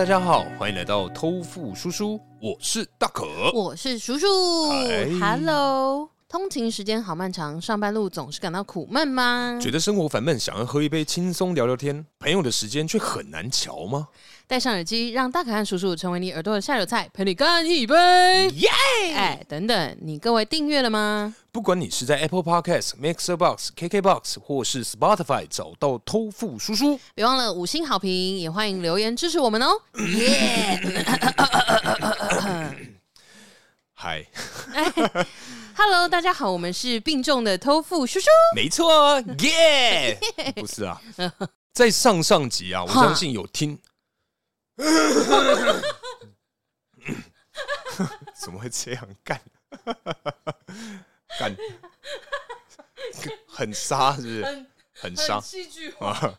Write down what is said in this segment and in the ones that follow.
大家好，欢迎来到偷富叔叔，我是大可，我是叔叔。Hello，通勤时间好漫长，上班路总是感到苦闷吗？觉得生活烦闷，想要喝一杯轻松聊聊天，朋友的时间却很难瞧吗？戴上耳机，让大可和叔叔成为你耳朵的下酒菜，陪你干一杯。耶！哎，等等，你各位订阅了吗？不管你是在 Apple Podcast、Mixer Box、KK Box 或是 Spotify 找到偷富叔叔，别忘了五星好评，也欢迎留言支持我们哦。耶哎，Hello，大家好，我们是病重的偷富叔叔。没错，耶！不是啊，在上上集啊，我相信有听。怎么会这样干？干很杀是不是？很杀戏剧化。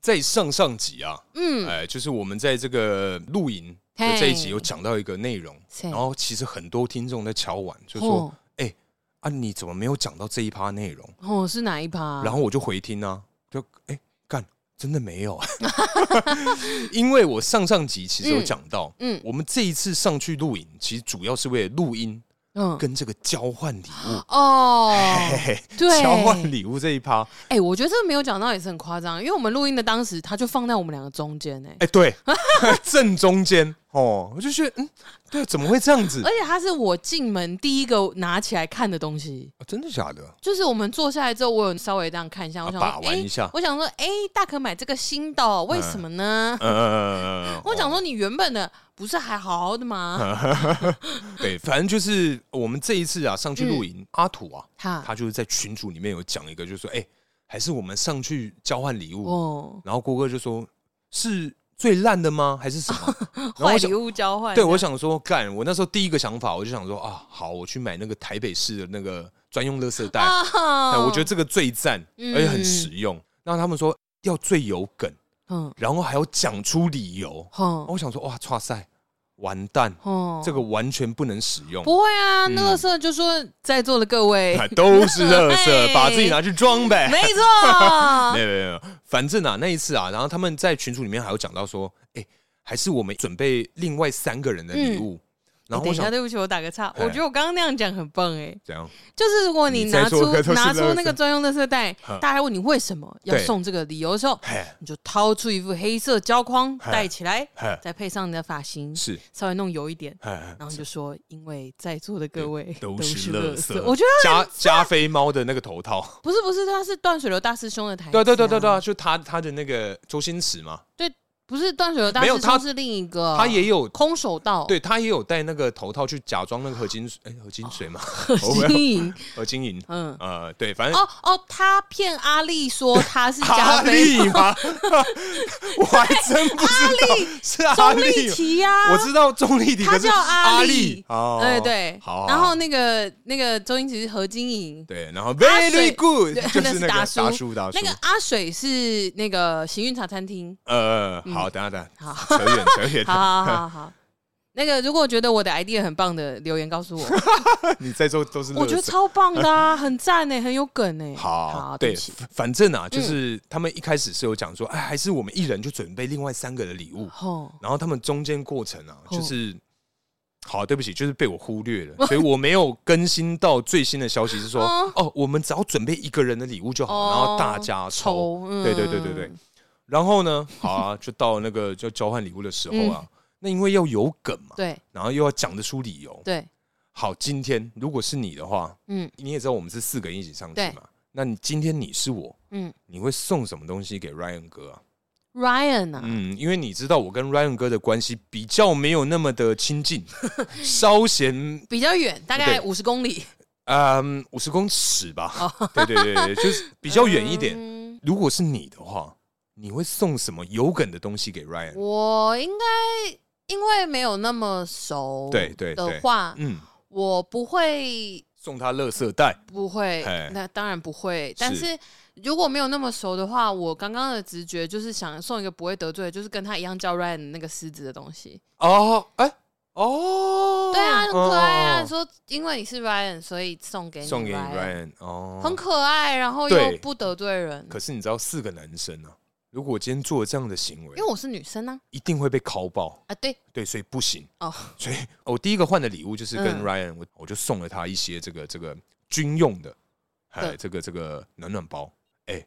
在上上集啊，嗯，哎，就是我们在这个露营的这一集有讲到一个内容，然后其实很多听众在敲碗，就说：“哎，啊，你怎么没有讲到这一趴内容？哦，是哪一趴？”然后我就回听啊，就哎。干真的没有，因为我上上集其实有讲到，嗯，我们这一次上去露营，其实主要是为了录音，嗯，跟这个交换礼物。哦，对，交换礼物这一趴，哎，我觉得这个没有讲到也是很夸张，因为我们录音的当时，他就放在我们两个中间，哎，哎，对，正中间。哦，我就觉得，嗯，对，怎么会这样子？而且它是我进门第一个拿起来看的东西。啊，真的假的？就是我们坐下来之后，我有稍微这样看一下，我想说，把玩一下。我想说，哎，大可买这个新的，为什么呢？嗯嗯嗯。我想说，你原本的不是还好好的吗？对，反正就是我们这一次啊，上去露营，阿土啊，他就是在群组里面有讲一个，就是说，哎，还是我们上去交换礼物。哦。然后郭哥就说，是。最烂的吗？还是什么？坏礼物交换？对，我想说干。我那时候第一个想法，我就想说啊，好，我去买那个台北市的那个专用垃圾袋。我觉得这个最赞，而且很实用。那他们说要最有梗，嗯，然后还要讲出理由。我想说哇，剉赛。完蛋！哦，这个完全不能使用。不会啊，垃圾就说在座的各位 都是乐色，把自己拿去装呗。没错，没有没有，反正啊，那一次啊，然后他们在群组里面还有讲到说，哎，还是我们准备另外三个人的礼物。然后等一下，对不起，我打个岔。我觉得我刚刚那样讲很棒哎。怎样？就是如果你拿出拿出那个专用的色袋，大家问你为什么要送这个理由的时候，你就掏出一副黑色胶框戴起来，再配上你的发型，是稍微弄油一点，然后你就说，因为在座的各位都是垃圾。我觉得加加菲猫的那个头套，不是不是，他是断水流大师兄的台词。对对对对对，就他他的那个周星驰嘛。对。不是断水流大师兄是另一个，他也有空手道，对他也有戴那个头套去假装那个合金水，哎，合金水嘛，合金银，合金银，嗯。呃，对，反正哦哦，他骗阿丽说他是阿力吗？我还真不知道是阿力提呀，我知道钟丽缇，他叫阿丽，哦，对对，好，然后那个那个周星驰是何金银，对，然后 very good，就是那个大叔。大叔，那个阿水是那个行运茶餐厅，呃。好，等下等下，好，扯远扯远。好好好好，那个如果觉得我的 idea 很棒的，留言告诉我。你在座都是，我觉得超棒的啊，很赞呢，很有梗 呢。好，对，反正啊，就是他们一开始是有讲说，哎，还是我们一人就准备另外三个的礼物。然后他们中间过程啊，就是，好，对不起，就是被我忽略了，所以我没有更新到最新的消息，是说，哦，我们只要准备一个人的礼物就好，然后大家抽。对对对对对。然后呢，好啊，就到那个就交换礼物的时候啊，嗯、那因为要有梗嘛，对，然后又要讲得出理由，对。好，今天如果是你的话，嗯，你也知道我们是四个人一起上去嘛，那你今天你是我，嗯，你会送什么东西给 Ryan 哥啊？Ryan 啊，嗯，因为你知道我跟 Ryan 哥的关系比较没有那么的亲近，稍嫌比较远，大概五十公里，嗯，五十公尺吧，哦、对对对，就是比较远一点。嗯、如果是你的话。你会送什么有梗的东西给 Ryan？我应该因为没有那么熟，对对的话，嗯，我不会送他垃圾袋，不会，那当然不会。但是如果没有那么熟的话，我刚刚的直觉就是想送一个不会得罪，就是跟他一样叫 Ryan 那个狮子的东西。哦，哎，哦，对啊，很可爱啊。说因为你是 Ryan，所以送给你，送给你 Ryan，哦，很可爱，然后又不得罪人。可是你知道四个男生呢？如果我今天做了这样的行为，因为我是女生呢，一定会被拷爆。啊！对。对，所以不行。哦。所以我第一个换的礼物就是跟 Ryan，我我就送了他一些这个这个军用的，哎，这个这个暖暖包，哎，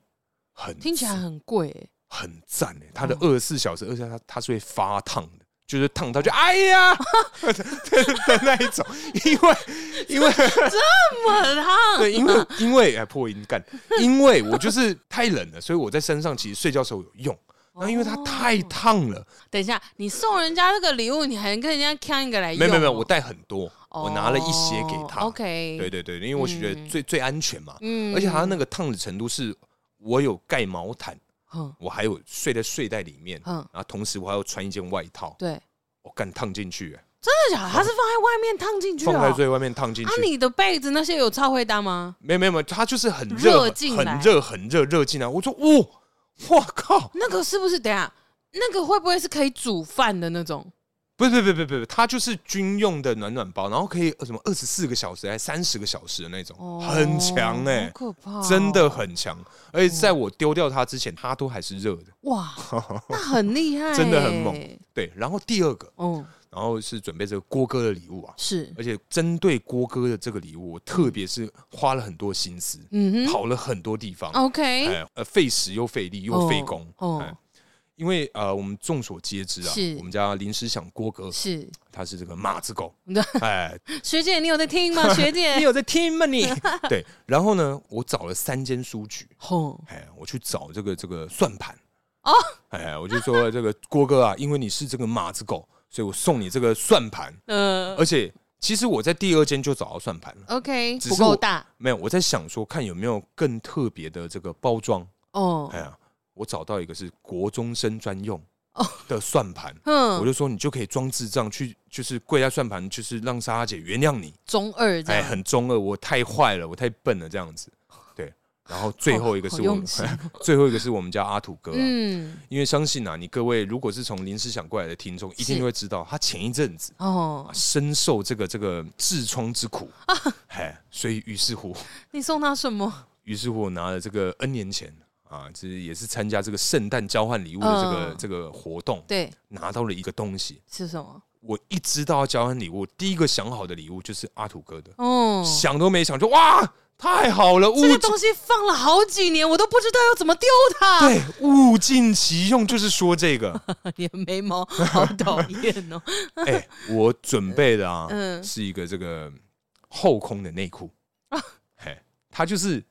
很听起来很贵，很赞哎！它的二十四小时，而且它它是会发烫的。就是烫到就哎呀的那一种，因为因为这么烫，对，因为因为哎破音干，因为我就是太冷了，所以我在身上其实睡觉时候有用。那因为它太烫了。等一下，你送人家这个礼物，你还跟人家抢一个来用？没有没有，我带很多，我拿了一些给他。OK，对对对，因为我觉得最最安全嘛。嗯，而且它那个烫的程度是，我有盖毛毯。我还有睡在睡袋里面，嗯然后同时我还要穿一件外套。对，我敢烫进去，真的假的？它是放在外面烫进去，放在最外面烫进去。啊，你的被子那些有超会搭吗？没有没有没有，它就是很热，很热很热热进来。我说，哇，我靠，那个是不是？等下，那个会不会是可以煮饭的那种？不是不是不是不是，它就是军用的暖暖包，然后可以什么二十四个小时还三十个小时的那种，哦、很强哎、欸，可怕、哦，真的很强。而且在我丢掉它之前，它都还是热的。哇，那很厉害，真的很猛。对，然后第二个，嗯，然后是准备这个郭哥的礼物啊，是，而且针对郭哥的这个礼物，我特别是花了很多心思，嗯哼，跑了很多地方，OK，呃，费时又费力又费工，哦。哦因为呃，我们众所皆知啊，我们家临时想郭哥是，他是这个马子狗。哎，学姐，你有在听吗？学姐，你有在听吗？你对，然后呢，我找了三间书局，哎，我去找这个这个算盘哦，哎，我就说这个郭哥啊，因为你是这个马子狗，所以我送你这个算盘。嗯，而且其实我在第二间就找到算盘了。OK，不够大，没有，我在想说看有没有更特别的这个包装。哦，哎呀。我找到一个是国中生专用的算盘，嗯，我就说你就可以装智障去，就是跪在算盘，就是让莎莎姐原谅你。中二，哎，很中二，我太坏了，我太笨了，这样子。对，然后最后一个是我们，最后一个是我们家阿土哥，嗯，因为相信啊，你各位如果是从临时想过来的听众，一定会知道他前一阵子哦深受这个这个痔疮之苦啊，哎，所以于是乎，你送他什么？于是乎，我拿了这个 N 年前。啊，其实也是参加这个圣诞交换礼物的这个、嗯、这个活动，对，拿到了一个东西是什么？我一知道要交换礼物，第一个想好的礼物就是阿土哥的，哦，想都没想就哇，太好了！这个东西放了好几年，我都不知道要怎么丢它。对，物尽其用，就是说这个。你的眉毛好讨厌哦！哎、欸，我准备的啊，嗯，是一个这个后空的内裤啊，嘿，它就是。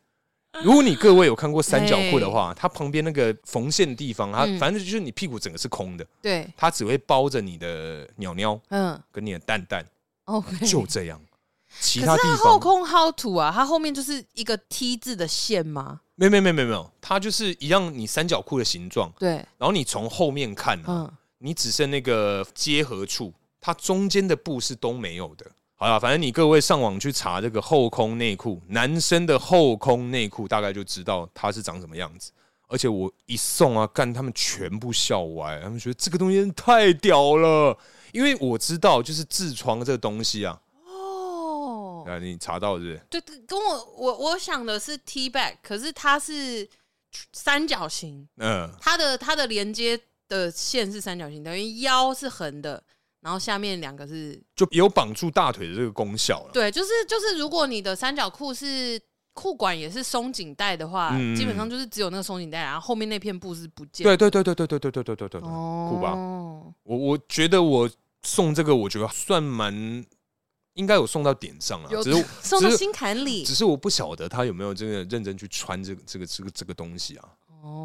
如果你各位有看过三角裤的话，它旁边那个缝线的地方，它反正就是你屁股整个是空的，对，它只会包着你的鸟鸟，嗯，跟你的蛋蛋，OK，就这样。其他地方后空凹凸啊，它后面就是一个 T 字的线吗？没有没有没有没有，它就是一样，你三角裤的形状，对。然后你从后面看，嗯，你只剩那个接合处，它中间的布是都没有的。好了，反正你各位上网去查这个后空内裤，男生的后空内裤，大概就知道它是长什么样子。而且我一送啊，干他们全部笑歪，他们觉得这个东西太屌了。因为我知道，就是痔疮这个东西啊。哦，啊，你查到是不是？对，跟我我我想的是 T back，可是它是三角形。嗯，它的它的连接的线是三角形，等于腰是横的。然后下面两个是就有绑住大腿的这个功效了。对，就是就是，如果你的三角裤是裤管也是松紧带的话，嗯、基本上就是只有那个松紧带，然后后面那片布是不见。对对对对对对对对对对对，酷吧？我我觉得我送这个，我觉得算蛮应该有送到点上了，只是 送到心坎里。只是我不晓得他有没有真的认真去穿这个这个这个这个东西啊。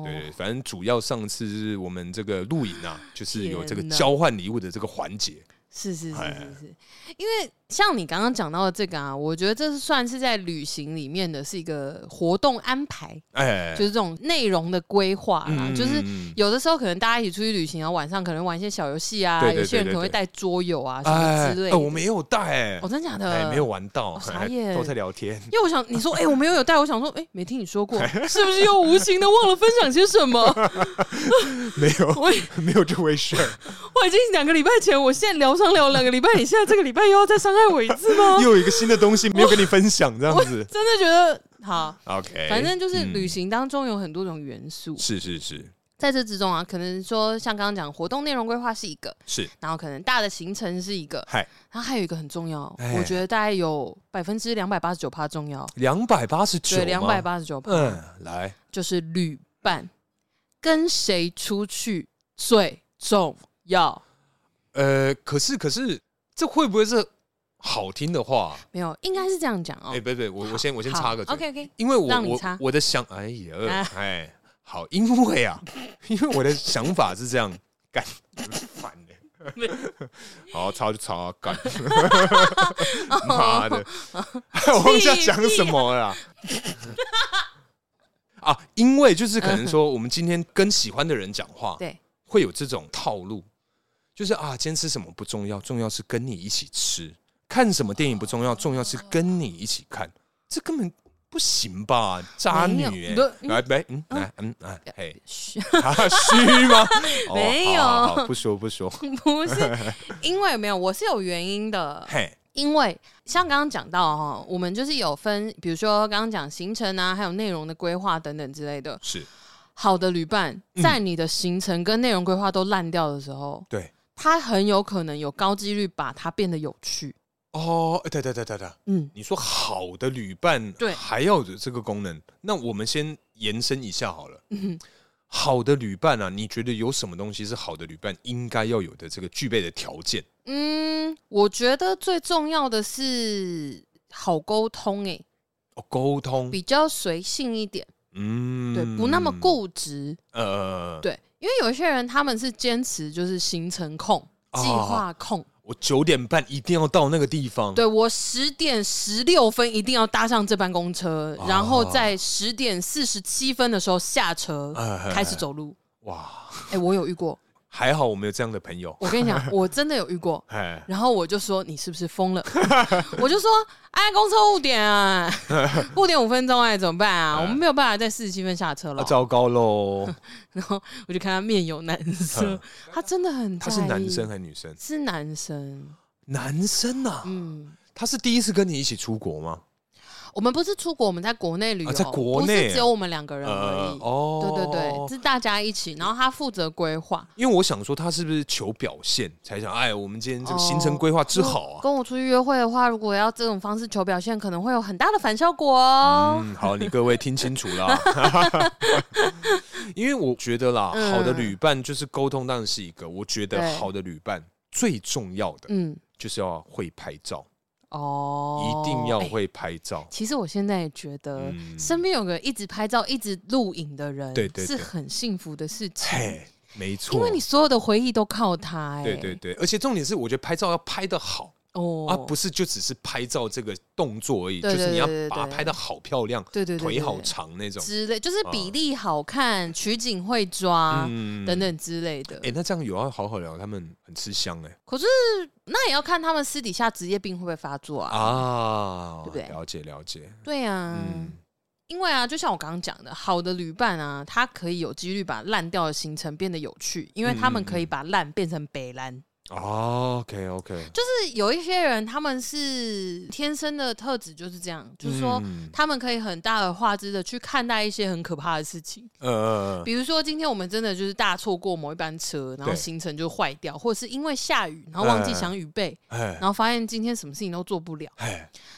对，反正主要上次是我们这个露营啊，就是有这个交换礼物的这个环节。是是是是是，因为像你刚刚讲到的这个啊，我觉得这是算是在旅行里面的是一个活动安排，哎，就是这种内容的规划啦。就是有的时候可能大家一起出去旅行，然后晚上可能玩一些小游戏啊，有些人可能会带桌游啊什么之类的。我没有带，哎，我真假的没有玩到，啥耶，都在聊天。因为我想你说，哎，我没有有带，我想说，哎，没听你说过，是不是又无形的忘了分享些什么？没有，我没有这回事。我已经两个礼拜前，我现在疗伤聊两个礼拜，你现在这个礼拜又要再伤害我一次吗？又有一个新的东西没有跟你分享，这样子，真的觉得好。OK，反正就是旅行当中有很多种元素，是是是，在这之中啊，可能说像刚刚讲活动内容规划是一个，是，然后可能大的行程是一个，嗨，然后还有一个很重要，我觉得大概有百分之两百八十九趴重要，两百八十九，对，两百八十九趴，嗯，来，就是旅伴跟谁出去最重要？呃，可是可是这会不会是好听的话？没有，应该是这样讲哦。哎，不不，我我先我先插个嘴，OK OK，因为我我我的想，哎呀，哎。好，因为啊，因为我的想法是这样，干，烦的，好，吵就吵啊，干，妈的，我忘记要讲什么了啊，因为就是可能说，我们今天跟喜欢的人讲话，对，会有这种套路，就是啊，今天吃什么不重要，重要是跟你一起吃，看什么电影不重要，重要是跟你一起看，这根本。不行吧，渣女哎！来，来，嗯，来，嗯，哎，嘿，虚虚吗？没有，不说不说，不是，因为没有，我是有原因的。嘿，因为像刚刚讲到哈，我们就是有分，比如说刚刚讲行程啊，还有内容的规划等等之类的。是好的旅伴，在你的行程跟内容规划都烂掉的时候，对，他很有可能有高几率把它变得有趣。哦，对对对对对，嗯，你说好的旅伴，对，还要有这个功能，那我们先延伸一下好了。嗯，好的旅伴啊，你觉得有什么东西是好的旅伴应该要有的这个具备的条件？嗯，我觉得最重要的是好沟通，哎，哦，沟通。比较随性一点，嗯，对，不那么固执，呃，对，因为有一些人他们是坚持就是行程控、计划控。我九点半一定要到那个地方。对，我十点十六分一定要搭上这班公车，哦、然后在十点四十七分的时候下车，哎、开始走路。哇！哎、欸，我有遇过。还好我没有这样的朋友。我跟你讲，我真的有遇过。然后我就说，你是不是疯了？我就说，哎，公车误点啊，误点五分钟哎，怎么办啊？我们没有办法在四十七分下车了。啊，糟糕喽！然后我就看他面有难色，他真的很。他是男生还是女生？是男生。男生啊？嗯。他是第一次跟你一起出国吗？我们不是出国，我们在国内旅游，在国内只有我们两个人而已。哦，对对对，是大家一起，然后他负责规划。因为我想说，他是不是求表现才想？哎，我们今天这个行程规划之好啊！跟我出去约会的话，如果要这种方式求表现，可能会有很大的反效果哦。嗯，好，你各位听清楚了。因为我觉得啦，好的旅伴就是沟通，当然是一个。我觉得好的旅伴最重要的，嗯，就是要会拍照。哦，一定要会拍照。欸、其实我现在也觉得，嗯、身边有个一直拍照、一直录影的人，对对，是很幸福的事情。没错，因为你所有的回忆都靠他。哎，对对对，而且重点是，我觉得拍照要拍得好。哦，而不是就只是拍照这个动作而已，就是你要把它拍的好漂亮，对对，腿好长那种之类，就是比例好看，取景会抓等等之类的。哎，那这样有要好好聊，他们很吃香哎。可是那也要看他们私底下职业病会不会发作啊？啊，对不对？了解了解。对呀，因为啊，就像我刚刚讲的，好的旅伴啊，他可以有几率把烂掉的行程变得有趣，因为他们可以把烂变成北烂。哦，OK OK，就是有一些人，他们是天生的特质就是这样，就是说他们可以很大而化之的去看待一些很可怕的事情。呃，比如说今天我们真的就是大错过某一班车，然后行程就坏掉，或者是因为下雨，然后忘记想雨备，然后发现今天什么事情都做不了。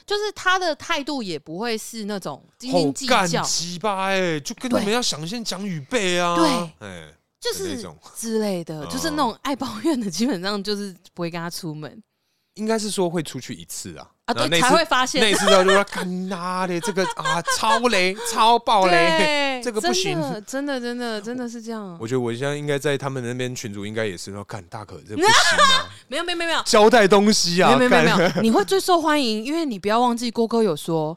就是他的态度也不会是那种斤斤计较，鸡巴哎，就跟你们要想先讲雨备啊，对，哎。就是之类的，就是那种爱抱怨的，基本上就是不会跟他出门。应该是说会出去一次啊，啊对，才会发现那次就说干哪的这个啊超雷超爆雷，这个不行，真的真的真的是这样。我觉得我现在应该在他们那边群主应该也是说干大可这不行啊，没有没有没有交代东西啊，没有没有没有，你会最受欢迎，因为你不要忘记郭哥有说。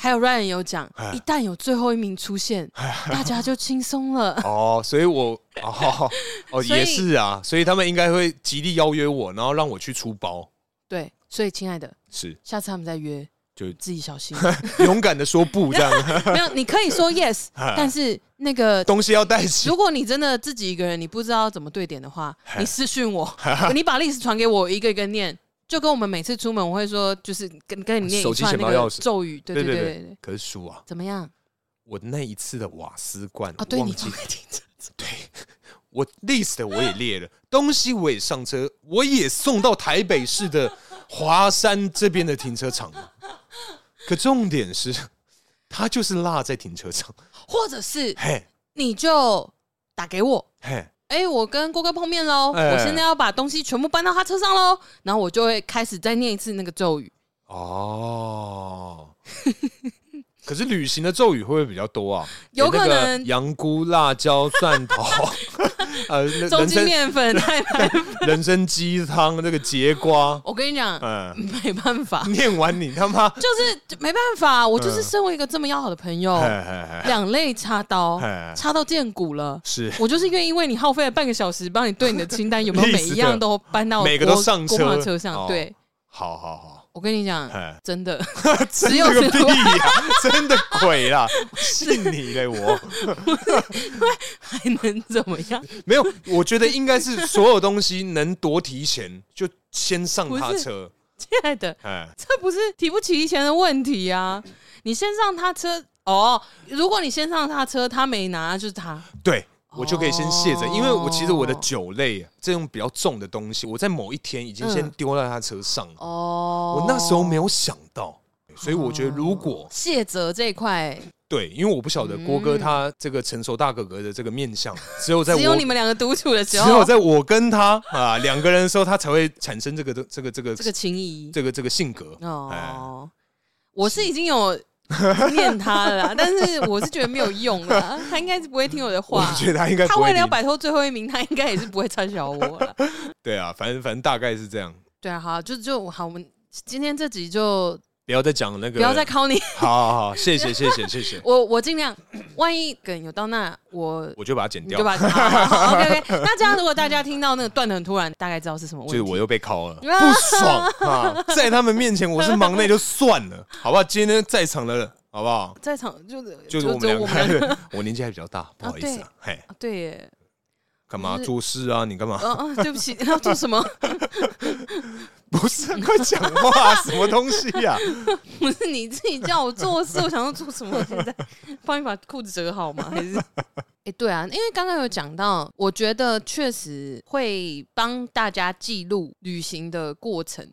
还有 Ryan 有讲，一旦有最后一名出现，大家就轻松了。哦，所以我哦哦 也是啊，所以他们应该会极力邀约我，然后让我去出包。对，所以亲爱的，是下次他们再约，就自己小心，勇敢的说不这样。没有，你可以说 yes，但是那个东西要带齐。如果你真的自己一个人，你不知道怎么对点的话，你私讯我，你把历史传给我，一个一个念。就跟我们每次出门，我会说，就是跟跟你念一串那个咒语，对对对对。可是书啊，怎么样？我那一次的瓦斯罐，啊，对你都没听着，对，我 list 我也列了，东西我也上车，我也送到台北市的华山这边的停车场。可重点是，它就是落在停车场，或者是嘿，你就打给我，嘿，哎，我跟郭哥碰面喽，我现在要把东西全部搬到他车上喽，然后我就会开始再念一次那个咒语。哦。可是旅行的咒语会不会比较多啊？有可能羊菇、辣椒、蒜头，呃，中筋面粉、太白粉、人参鸡汤，那个节瓜。我跟你讲，嗯，没办法，念完你他妈就是没办法。我就是身为一个这么要好的朋友，两肋插刀，插到见骨了。是我就是愿意为你耗费了半个小时，帮你对你的清单有没有每一样都搬到每个都上车车上。对，好好好。我跟你讲，真的，只有个屁呀，真的鬼啦，信你嘞，我，还能怎么样？没有，我觉得应该是所有东西能多提前就先上他车，亲爱的，这不是提不提前的问题啊，你先上他车哦，如果你先上他车，他没拿就是他，对。我就可以先卸着，因为我其实我的酒类这种比较重的东西，我在某一天已经先丢在他车上了。哦，我那时候没有想到，所以我觉得如果卸责这一块，对，因为我不晓得郭哥他这个成熟大哥哥的这个面相，只有在只有你们两个独处的时候，只有在我跟他啊两个人的时候，他才会产生这个这个这个这个情谊，这个这个性格。哦，我是已经有。念他了，但是我是觉得没有用啊，他应该是不会听我的话。我觉得他应该，他为了要摆脱最后一名，他应该也是不会嘲笑我了。对啊，反正反正大概是这样。对啊，好，就就好，我们今天这集就。不要再讲那个，不要再考你。好好好，谢谢谢谢谢谢。我我尽量，万一梗有到那，我我就把它剪掉。就把它。OK OK。那这样，如果大家听到那个断的很突然，大概知道是什么问题。就是我又被考了，不爽啊！在他们面前我是忙内就算了，好不好？今天在场的，好不好？在场就是就是我们两个。我年纪还比较大，不好意思啊。嘿，对耶。干嘛做事啊？你干嘛？啊对不起，要做什么？不是，快讲话，什么东西呀？不是你自己叫我做事，我想要做什么？现在帮你把裤子折好吗？还是？哎，对啊，因为刚刚有讲到，我觉得确实会帮大家记录旅行的过程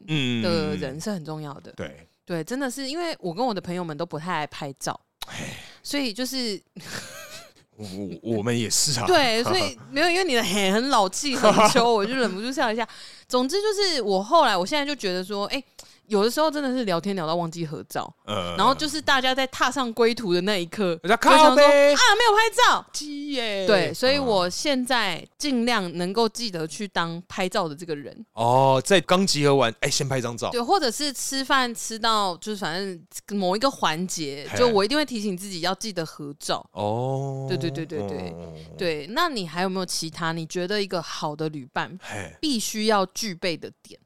的人是很重要的。对对，真的是因为我跟我的朋友们都不太爱拍照，所以就是。我我们也是啊，对，所以 没有，因为你的很很老气很 秋，我就忍不住笑一下。总之就是，我后来我现在就觉得说，哎。有的时候真的是聊天聊到忘记合照，呃、然后就是大家在踏上归途的那一刻，我靠想说啊，没有拍照，鸡耶，对，所以我现在尽量能够记得去当拍照的这个人。哦，在刚集合完，哎，先拍张照，对，或者是吃饭吃到就是反正某一个环节，就我一定会提醒自己要记得合照。哦，对对对对对、哦、对，那你还有没有其他你觉得一个好的旅伴必须要具备的点？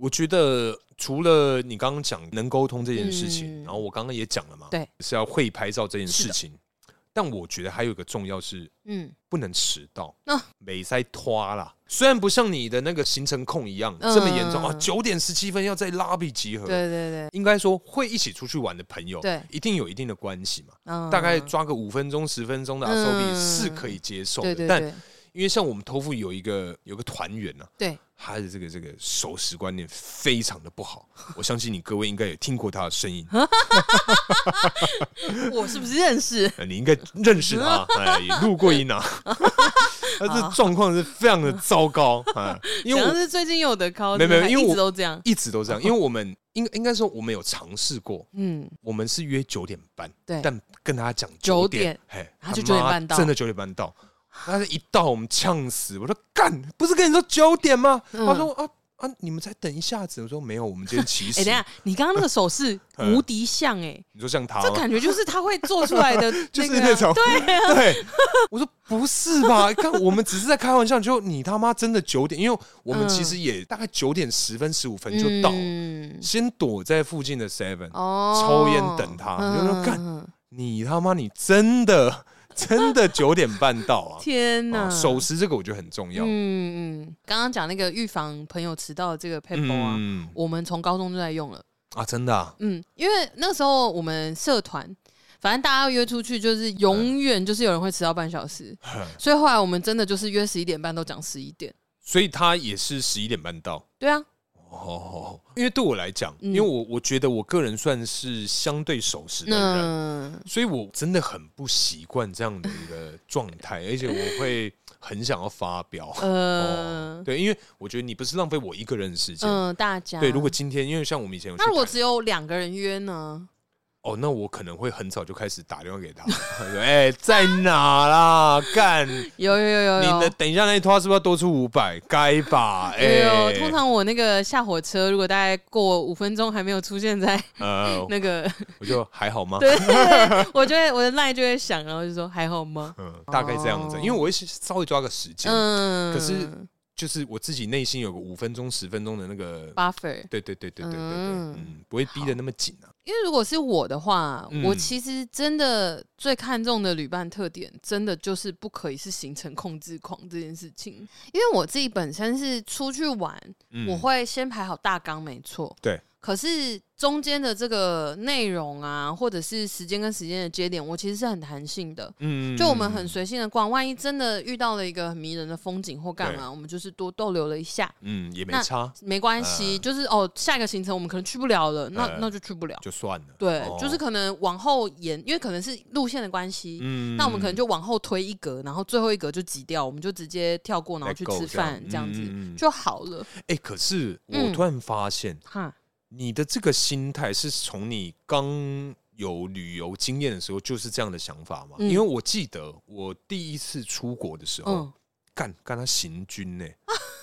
我觉得。除了你刚刚讲能沟通这件事情，嗯、然后我刚刚也讲了嘛，对，是要会拍照这件事情。但我觉得还有一个重要是，嗯，不能迟到。那没塞拖啦，虽然不像你的那个行程控一样、嗯、这么严重啊，九点十七分要在 lobby 集合。对对对，应该说会一起出去玩的朋友，对，一定有一定的关系嘛。嗯、大概抓个五分钟、十分钟的 SOP 是可以接受的，但因为像我们托付有一个有个团员呢，对。他的这个这个守时观念非常的不好，我相信你各位应该也听过他的声音。我是不是认识？你应该认识他，哎，也录过音啊。他这状况是非常的糟糕啊，因为我是最近有的考，没有没有，因为一直都这样，一直都这样。因为我们应应该说我们有尝试过，嗯，我们是约九点半，对，但跟他讲九点，嘿，他就九点半到，真的九点半到。但是一到我们呛死，我说干，不是跟你说九点吗？他说啊啊，你们再等一下子。我说没有，我们今天起始。哎，等下，你刚刚那个手势无敌像哎，你说像他，这感觉就是他会做出来的，就是那种对对。我说不是吧？看我们只是在开玩笑，就你他妈真的九点，因为我们其实也大概九点十分十五分就到，先躲在附近的 Seven 抽烟等他。你就说干，你他妈你真的。真的九点半到啊！天哪，守时这个我觉得很重要。嗯嗯，刚刚讲那个预防朋友迟到的这个 paper 啊，嗯、我们从高中就在用了啊，真的、啊。嗯，因为那个时候我们社团反正大家要约出去，就是永远就是有人会迟到半小时。所以后来我们真的就是约十一点半，都讲十一点。所以他也是十一点半到。对啊。哦，因为对我来讲，因为我我觉得我个人算是相对守时的人，所以我真的很不习惯这样的一个状态，而且我会很想要发飙。呃，对，因为我觉得你不是浪费我一个人的时间，嗯，大家对。如果今天因为像我们以前，那如果只有两个人约呢？哦，那我可能会很早就开始打电话给他，哎、欸，在哪啦？干，有有有有，你的等一下那一拖是不是要多出五百？该吧？哎、欸，通常我那个下火车，如果大概过五分钟还没有出现在呃那个，我就还好吗？对，我就会我的赖就会想，然后就说还好吗？嗯，大概这样子，因为我会稍微抓个时间，嗯，可是。就是我自己内心有个五分钟、十分钟的那个 buffer，对对对对对对对，嗯，嗯，不会逼得那么紧啊。因为如果是我的话，嗯、我其实真的最看重的旅伴特点，真的就是不可以是行程控制狂这件事情。因为我自己本身是出去玩，嗯、我会先排好大纲，没错，对。可是中间的这个内容啊，或者是时间跟时间的节点，我其实是很弹性的。嗯，就我们很随性的逛，万一真的遇到了一个很迷人的风景或干嘛，我们就是多逗留了一下。嗯，也没差，没关系。呃、就是哦，下一个行程我们可能去不了了，那、呃、那就去不了，就算了。对，哦、就是可能往后延，因为可能是路线的关系。嗯，那我们可能就往后推一格，然后最后一格就挤掉，我们就直接跳过，然后去吃饭，这样子、嗯、就好了。哎、欸，可是我突然发现，哈、嗯。你的这个心态是从你刚有旅游经验的时候就是这样的想法吗？嗯、因为我记得我第一次出国的时候，干干、嗯、他行军呢、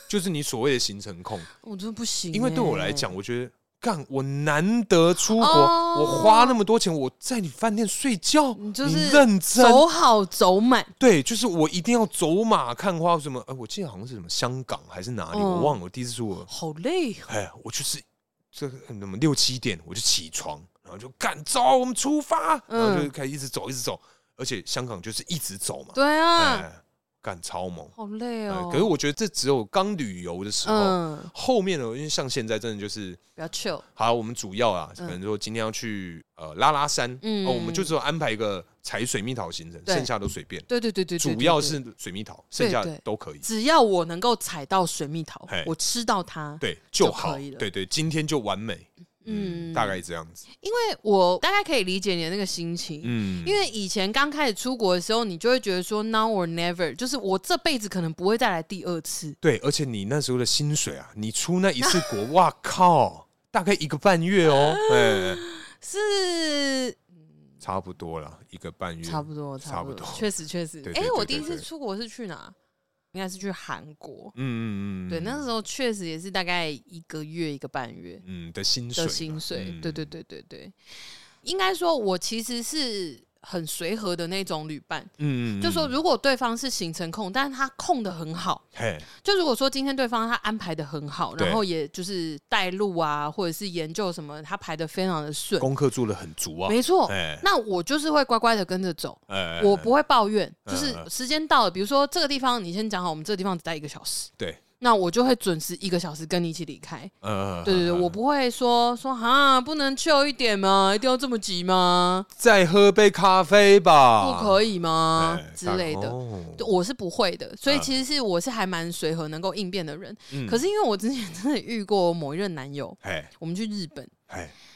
就是你所谓的行程控，我真的不行、欸。因为对我来讲，我觉得干我难得出国，哦、我花那么多钱，我在你饭店睡觉，你就是认真走好走满，对，就是我一定要走马看花什么？哎、呃，我记得好像是什么香港还是哪里，嗯、我忘了。我第一次出国，好累。哎，我就是。这那么六七点我就起床，然后就赶走，我们出发，然后就开始一直走，一直走，而且香港就是一直走嘛。对啊，干超猛，好累哦。可是我觉得这只有刚旅游的时候，后面呢，因为像现在真的就是比较 chill。好，我们主要啊，可能说今天要去呃拉拉山，哦，我们就只有安排一个采水蜜桃行程，剩下都随便。对对对对，主要是水蜜桃，剩下都可以。只要我能够采到水蜜桃，我吃到它，对就可以了。对对，今天就完美。嗯，大概这样子。因为我大概可以理解你的那个心情。嗯，因为以前刚开始出国的时候，你就会觉得说 now or never，就是我这辈子可能不会再来第二次。对，而且你那时候的薪水啊，你出那一次国，哇靠，大概一个半月哦。对，是差不多了，一个半月，差不多，差不多，确实确实。哎，我第一次出国是去哪？应该是去韩国，嗯嗯嗯，对，那时候确实也是大概一个月一个半月，嗯的薪水的薪水，对对对对对，应该说我其实是。很随和的那种旅伴，嗯，就说如果对方是行程控，但是他控的很好，嘿，就如果说今天对方他安排的很好，然后也就是带路啊，或者是研究什么，他排的非常的顺，功课做的很足啊，没错，那我就是会乖乖的跟着走，我不会抱怨，就是时间到了，比如说这个地方你先讲好，我们这个地方只待一个小时，对。那我就会准时一个小时跟你一起离开。嗯，对对对，我不会说说哈，不能 chill 一点吗？一定要这么急吗？再喝杯咖啡吧，不可以吗？之类的，我是不会的。所以其实是我是还蛮随和、能够应变的人。可是因为我之前真的遇过某一任男友，我们去日本，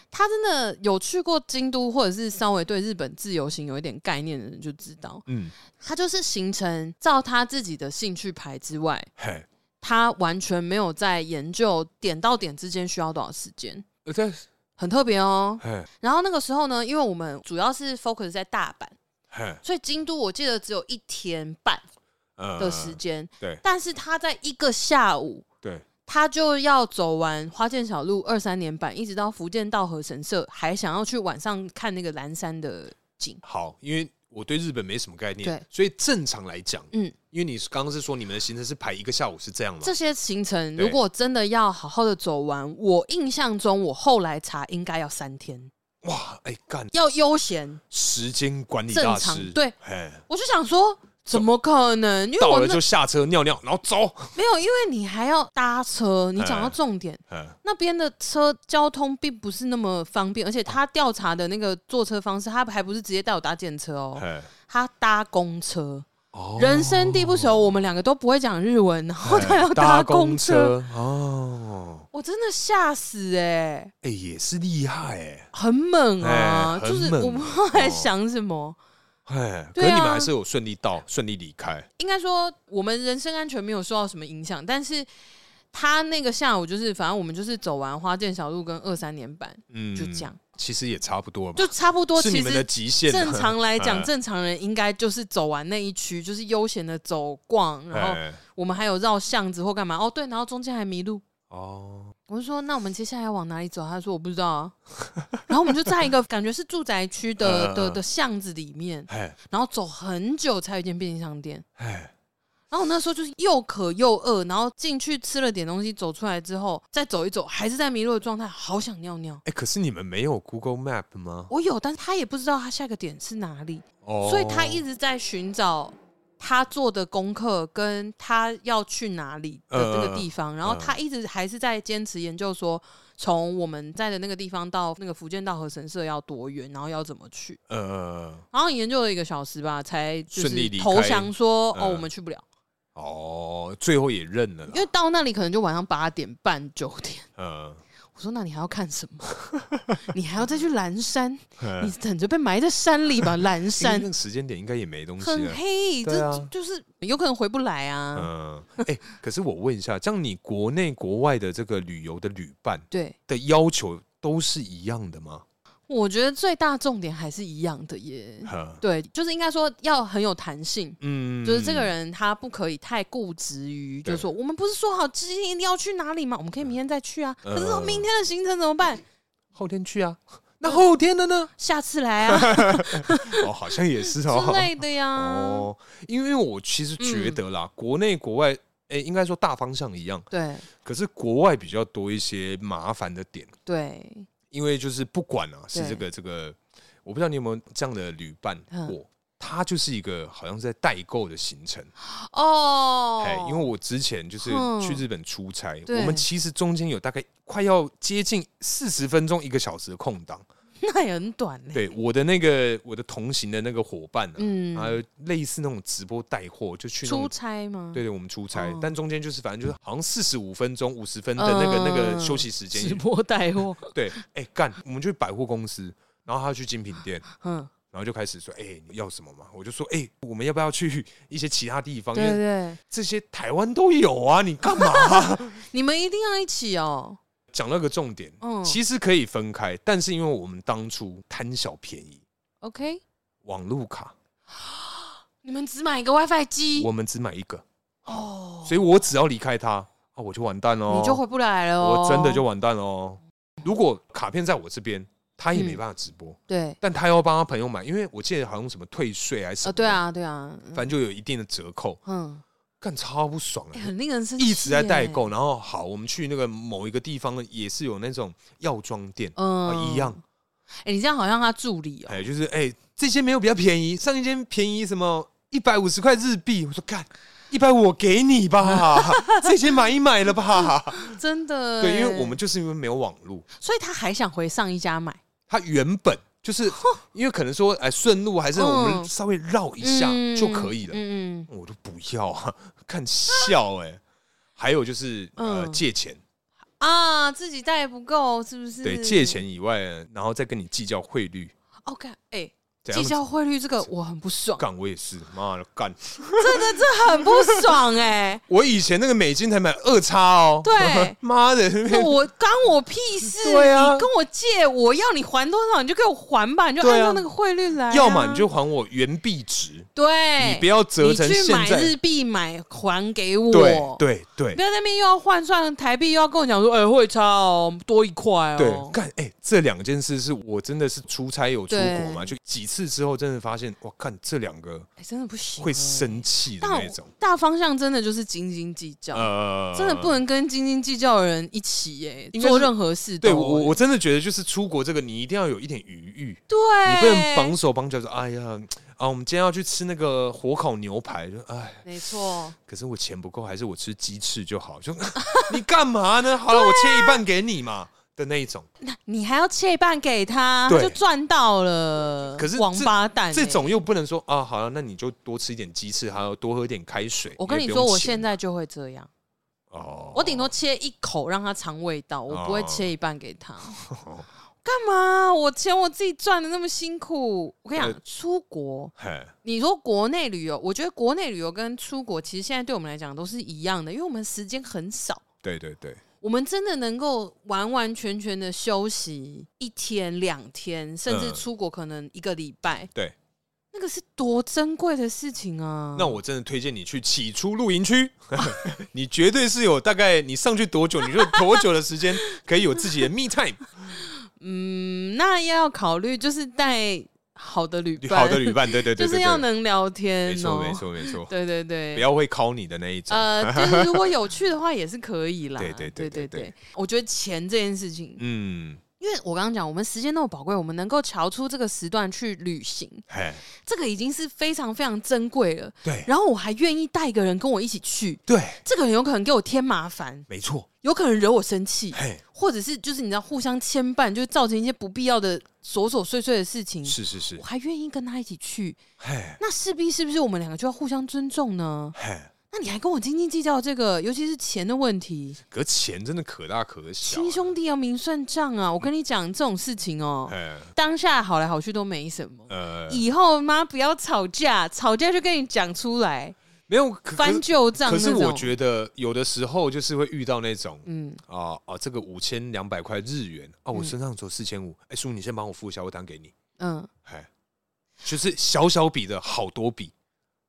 他真的有去过京都，或者是稍微对日本自由行有一点概念的人就知道，嗯，他就是行程照他自己的兴趣排之外，他完全没有在研究点到点之间需要多少时间，很特别哦。然后那个时候呢，因为我们主要是 focus 在大阪，所以京都我记得只有一天半的时间。对，但是他在一个下午，对，他就要走完花见小路二三年坂，一直到福建道和神社，还想要去晚上看那个蓝山的景。好，因为。我对日本没什么概念，对，所以正常来讲，嗯，因为你刚刚是说你们的行程是排一个下午是这样吗？这些行程如果真的要好好的走完，我印象中我后来查应该要三天。哇，哎干，要悠闲，时间管理大师，对，我就想说，怎么可能？因为到了就下车尿尿，然后走。没有，因为你还要搭车。你讲到重点，那边的车交通并不是那么方便，而且他调查的那个坐车方式，他还不是直接带我搭电车哦，他搭公车。人生地不熟，我们两个都不会讲日文，然后他要搭公车哦，我真的吓死哎！哎，也是厉害哎，很猛啊，就是我不知道在想什么。哎，可是你们还是有顺利到，顺利离开。应该说我们人身安全没有受到什么影响，但是他那个下午就是，反正我们就是走完花见小路跟二三年版，嗯，就这样。其实也差不多，就差不多。是你们的极限。正常来讲，正常人应该就是走完那一区，就是悠闲的走逛，然后我们还有绕巷子或干嘛。哦，对，然后中间还迷路。哦，我就说，那我们接下来要往哪里走？他说我不知道啊。然后我们就在一个感觉是住宅区的的的巷子里面，然后走很久才有一间便利商店。然后我那时候就是又渴又饿，然后进去吃了点东西，走出来之后再走一走，还是在迷路的状态，好想尿尿。哎，可是你们没有 Google Map 吗？我有，但是他也不知道他下个点是哪里，哦、所以他一直在寻找他做的功课跟他要去哪里的这个地方，呃、然后他一直还是在坚持研究说，从我们在的那个地方到那个福建道和神社要多远，然后要怎么去。呃，然后研究了一个小时吧，才就是投降说，呃、哦，我们去不了。哦，最后也认了，因为到那里可能就晚上八点半九点。嗯，我说那你还要看什么？你还要再去蓝山？你等着被埋在山里吧。蓝山那个时间点应该也没东西，很黑，这就是有可能回不来啊。嗯，哎，可是我问一下，像你国内国外的这个旅游的旅伴，对的要求都是一样的吗？我觉得最大重点还是一样的耶，呵。对，就是应该说要很有弹性，嗯，就是这个人他不可以太固执于，就是说我们不是说好今天一定要去哪里吗？我们可以明天再去啊，呃、可是说明天的行程怎么办？后天去啊，那后天的呢？下次来啊，哦，好像也是哦，之类的呀，哦，因为我其实觉得啦，嗯、国内国外，哎、欸，应该说大方向一样，对，可是国外比较多一些麻烦的点，对。因为就是不管啊，是这个这个，我不知道你有没有这样的旅伴过，他就是一个好像是在代购的行程。哦。因为我之前就是去日本出差，我们其实中间有大概快要接近四十分钟一个小时的空档，那也很短。对，我的那个我的同行的那个伙伴，嗯，还有类似那种直播带货，就去出差吗？对对，我们出差，但中间就是反正就是好像四十五分钟、五十分的那个那个休息时间，直播带货。对，哎干，我们去百货公司，然后他去精品店，嗯，然后就开始说，哎，你要什么嘛？我就说，哎，我们要不要去 一些其他地方？对对，这些台湾都有啊，你干嘛？你们一定要一起哦。讲那个重点，嗯，其实可以分开，但是因为我们当初贪小便宜，OK，网路卡，你们只买一个 WiFi 机，我们只买一个，哦，所以我只要离开它，啊，我就完蛋喽，你就回不来了，我真的就完蛋喽。如果卡片在我这边，他也没办法直播，对，但他要帮他朋友买，因为我记得好像什么退税还是什么，对啊，对啊，反正就有一定的折扣，嗯。干超不爽啊！很令人生气，一直在代购。然后好，我们去那个某一个地方，也是有那种药妆店，嗯，一样。哎，你这样好像他助理哦。哎，就是哎，这些没有比较便宜，上一间便宜什么一百五十块日币。我说干一百五我给你吧，这些买一买了吧。真的。对，因为我们就是因为没有网络，所以他还想回上一家买。他原本。就是因为可能说，哎，顺路还是我们稍微绕一下就可以了。嗯，我都不要啊，看笑哎。还有就是呃，借钱啊，自己带不够是不是？对，借钱以外，然后再跟你计较汇率。OK，哎。计较汇率这个我很不爽，干我也是，妈的干，真的这很不爽哎！我以前那个美金才买二叉哦，对，妈的，我干我屁事！对啊，你跟我借，我要你还多少你就给我还吧，你就按照那个汇率来，要么你就还我原币值，对，你不要折成现在，你去买日币买还给我，对对对，不要在那边又要换算台币，又要跟我讲说，哎，汇差哦，多一块哦，对，干，哎，这两件事是我真的是出差有出国嘛，就几次。次之后，真的发现，我看这两个，哎，真的不行，会生气的那种。大方向真的就是斤斤计较，呃，真的不能跟斤斤计较的人一起，哎，做任何事。对我，我真的觉得就是出国这个，你一定要有一点余裕，对，你不能绑手绑脚说，哎呀，啊，我们今天要去吃那个火烤牛排，就哎，没错。可是我钱不够，还是我吃鸡翅就好。就 你干嘛呢？好了，我切一半给你嘛的那一种。那你还要切一半给他，就赚到了。可是王八蛋，这种又不能说啊，好了，那你就多吃一点鸡翅，还要多喝点开水。我跟你说，我现在就会这样。哦，我顶多切一口让他尝味道，我不会切一半给他。干嘛？我钱我自己赚的那么辛苦，我跟你讲，出国，你说国内旅游，我觉得国内旅游跟出国其实现在对我们来讲都是一样的，因为我们时间很少。对对对，我们真的能够完完全全的休息一天两天，甚至出国可能一个礼拜。对。那个是多珍贵的事情啊！那我真的推荐你去起初露营区，你绝对是有大概你上去多久，你就多久的时间可以有自己的 me time。嗯，那要考虑就是带好的旅伴，好的旅伴，对对 对，就是要能聊天，没错没错没错，对对对，不要会 call 你的那一种。呃，就是如果有趣的话也是可以啦。对对对对对，我觉得钱这件事情，嗯。因为我刚刚讲，我们时间那么宝贵，我们能够瞧出这个时段去旅行，嘿。这个已经是非常非常珍贵了。对，然后我还愿意带一个人跟我一起去，对，这个很有可能给我添麻烦，没错，有可能惹我生气，嘿或者是就是你知道互相牵绊，就造成一些不必要的琐琐碎碎的事情。是是是，我还愿意跟他一起去，嘿那势必是不是我们两个就要互相尊重呢？嘿那你还跟我斤斤计较这个，尤其是钱的问题。可钱真的可大可小，亲兄弟要明算账啊！我跟你讲这种事情哦，当下好来好去都没什么，以后妈不要吵架，吵架就跟你讲出来，没有翻旧账。可是我觉得有的时候就是会遇到那种，嗯啊啊，这个五千两百块日元啊，我身上只有四千五，哎叔，你先帮我付一下，我单给你。嗯，哎，就是小小笔的好多笔。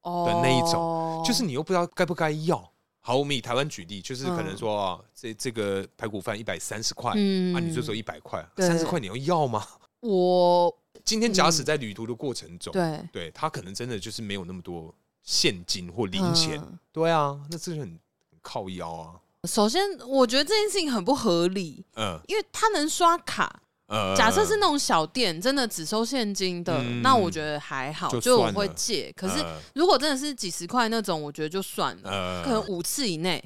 的那一种，就是你又不知道该不该要。好，我们以台湾举例，就是可能说啊，这这个排骨饭一百三十块，啊，你就说一百块，三十块你要要吗？我今天假使在旅途的过程中，对，对他可能真的就是没有那么多现金或零钱，对啊，那这是很靠腰啊。首先，我觉得这件事情很不合理，嗯，因为他能刷卡。呃假设是那种小店，真的只收现金的，那我觉得还好，就我会借。可是如果真的是几十块那种，我觉得就算了，可能五次以内，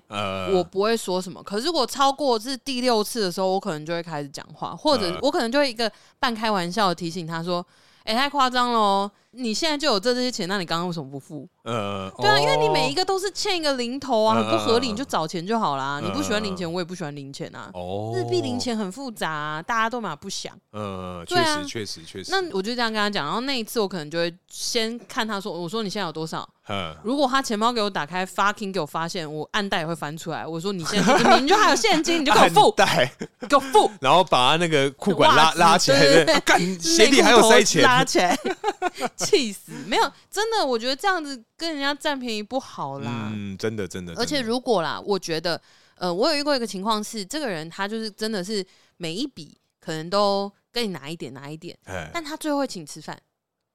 我不会说什么。可是如果超过是第六次的时候，我可能就会开始讲话，或者我可能就会一个半开玩笑的提醒他说：“哎，太夸张了哦。”你现在就有这这些钱，那你刚刚为什么不付？呃，对啊，因为你每一个都是欠一个零头啊，很不合理，你就找钱就好啦。你不喜欢零钱，我也不喜欢零钱啊。哦，日币零钱很复杂，大家都嘛不想。呃，确实确实确实。那我就这样跟他讲，然后那一次我可能就会先看他说，我说你现在有多少？如果他钱包给我打开，fucking 给我发现，我暗袋也会翻出来。我说你现在你就还有现金，你就给我付，袋给我付，然后把他那个裤管拉拉起来，干鞋底还有塞钱，拉起来。气死！没有，真的，我觉得这样子跟人家占便宜不好啦。嗯，真的，真的。而且如果啦，我觉得，呃，我有遇过一个情况是，这个人他就是真的是每一笔可能都跟你拿一点拿一点，但他最后会请吃饭。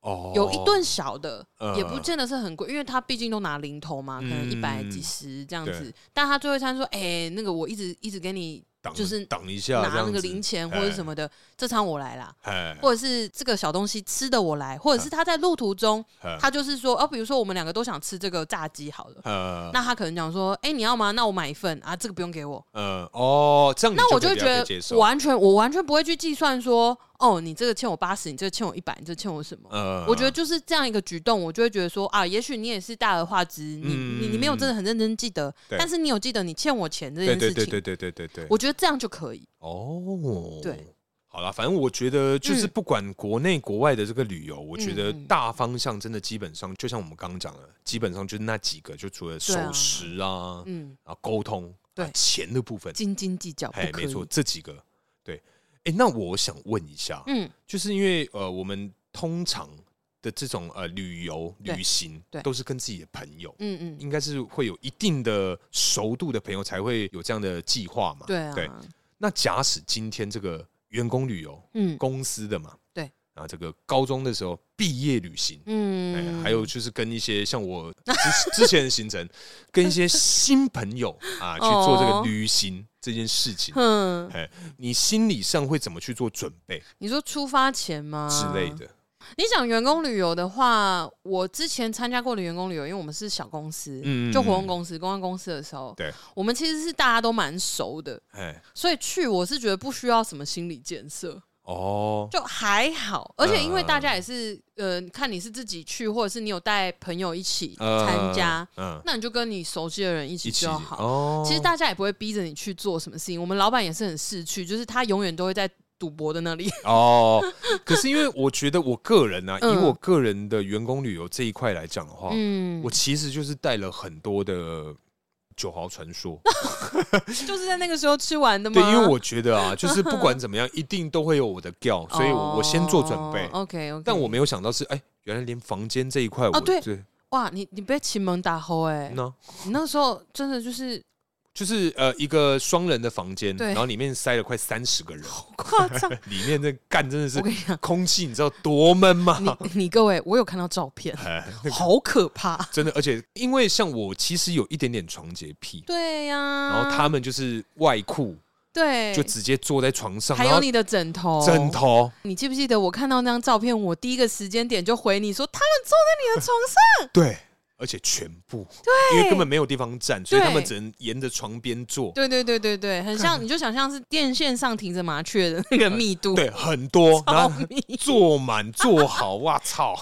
哦，有一顿小的，呃、也不见得是很贵，因为他毕竟都拿零头嘛，可能一百几十这样子。嗯、但他最后一餐说：“哎、欸，那个我一直一直给你。”就是等一下，拿那个零钱或者什么的，这餐我来啦，或者是这个小东西吃的我来，或者是他在路途中，他就是说，哦，比如说我们两个都想吃这个炸鸡，好了，那他可能讲说，哎，你要吗？那我买一份啊，这个不用给我。嗯，哦，这样，那我就觉得完全，我完全不会去计算说，哦，你这个欠我八十，你这个欠我一百，你这欠我什么？我觉得就是这样一个举动，我就会觉得说，啊，也许你也是大而化之，你你你没有真的很认真记得，但是你有记得你欠我钱这件事情，对对对对对对，我觉得。这样就可以。哦。对，好了，反正我觉得就是不管国内国外的这个旅游，嗯、我觉得大方向真的基本上就像我们刚刚讲的，基本上就是那几个，就除了守时啊，嗯，啊沟通，对、啊、钱的部分，斤斤计较，哎，没错，这几个，对，哎，那我想问一下，嗯，就是因为呃，我们通常。的这种呃旅游旅行，对，都是跟自己的朋友，嗯嗯，应该是会有一定的熟度的朋友才会有这样的计划嘛，对啊，对。那假使今天这个员工旅游，嗯，公司的嘛，对，啊，这个高中的时候毕业旅行，嗯，还有就是跟一些像我之之前的行程，跟一些新朋友啊去做这个旅行这件事情，嗯，哎，你心理上会怎么去做准备？你说出发前吗？之类的。你讲员工旅游的话，我之前参加过的员工旅游，因为我们是小公司，嗯，就活动公司、公关公司的时候，对，我们其实是大家都蛮熟的，哎，所以去我是觉得不需要什么心理建设。哦，就还好，而且因为大家也是，呃，看你是自己去，或者是你有带朋友一起参加，嗯，那你就跟你熟悉的人一起就好。哦，其实大家也不会逼着你去做什么事情。我们老板也是很识趣，就是他永远都会在赌博的那里。哦，可是因为我觉得我个人呢，以我个人的员工旅游这一块来讲的话，嗯，我其实就是带了很多的。九豪传说，就是在那个时候吃完的吗？对，因为我觉得啊，就是不管怎么样，一定都会有我的调，所以我先做准备。OK OK，但我没有想到是，哎，原来连房间这一块，哦对，哇，你你被秦蒙打后哎，你那个时候真的就是。就是呃一个双人的房间，然后里面塞了快三十个人，好夸张！里面那干真的是，空气你知道多闷吗？你你各位，我有看到照片，好可怕，真的。而且因为像我其实有一点点床洁癖，对呀。然后他们就是外裤，对，就直接坐在床上，还有你的枕头，枕头。你记不记得我看到那张照片，我第一个时间点就回你说，他们坐在你的床上，对。而且全部，对，因为根本没有地方站，所以他们只能沿着床边坐。对对对对对，很像，你就想象是电线上停着麻雀的那个密度，对，很多，然后坐满坐好，哇操！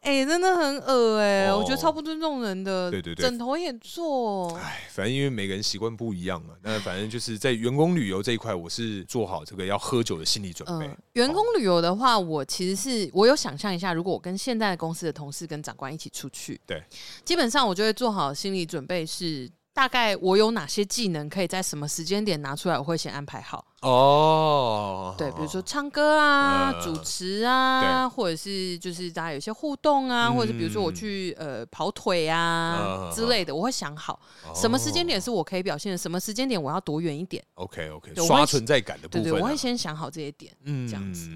哎，真的很恶哎，我觉得超不尊重人的。对对对，枕头也做。哎，反正因为每个人习惯不一样嘛，那反正就是在员工旅游这一块，我是做好这个要喝酒的心理准备。员工旅游的话，我其实是我有想象一下，如果我跟现在的公司的同事跟长官一起出去，对，基本上我就会做好心理准备是。大概我有哪些技能可以在什么时间点拿出来？我会先安排好哦。对，比如说唱歌啊、主持啊，或者是就是大家有些互动啊，或者是比如说我去呃跑腿啊之类的，我会想好什么时间点是我可以表现的，什么时间点我要躲远一点。OK OK，刷存在感的部分。对对，我会先想好这些点，嗯，这样子。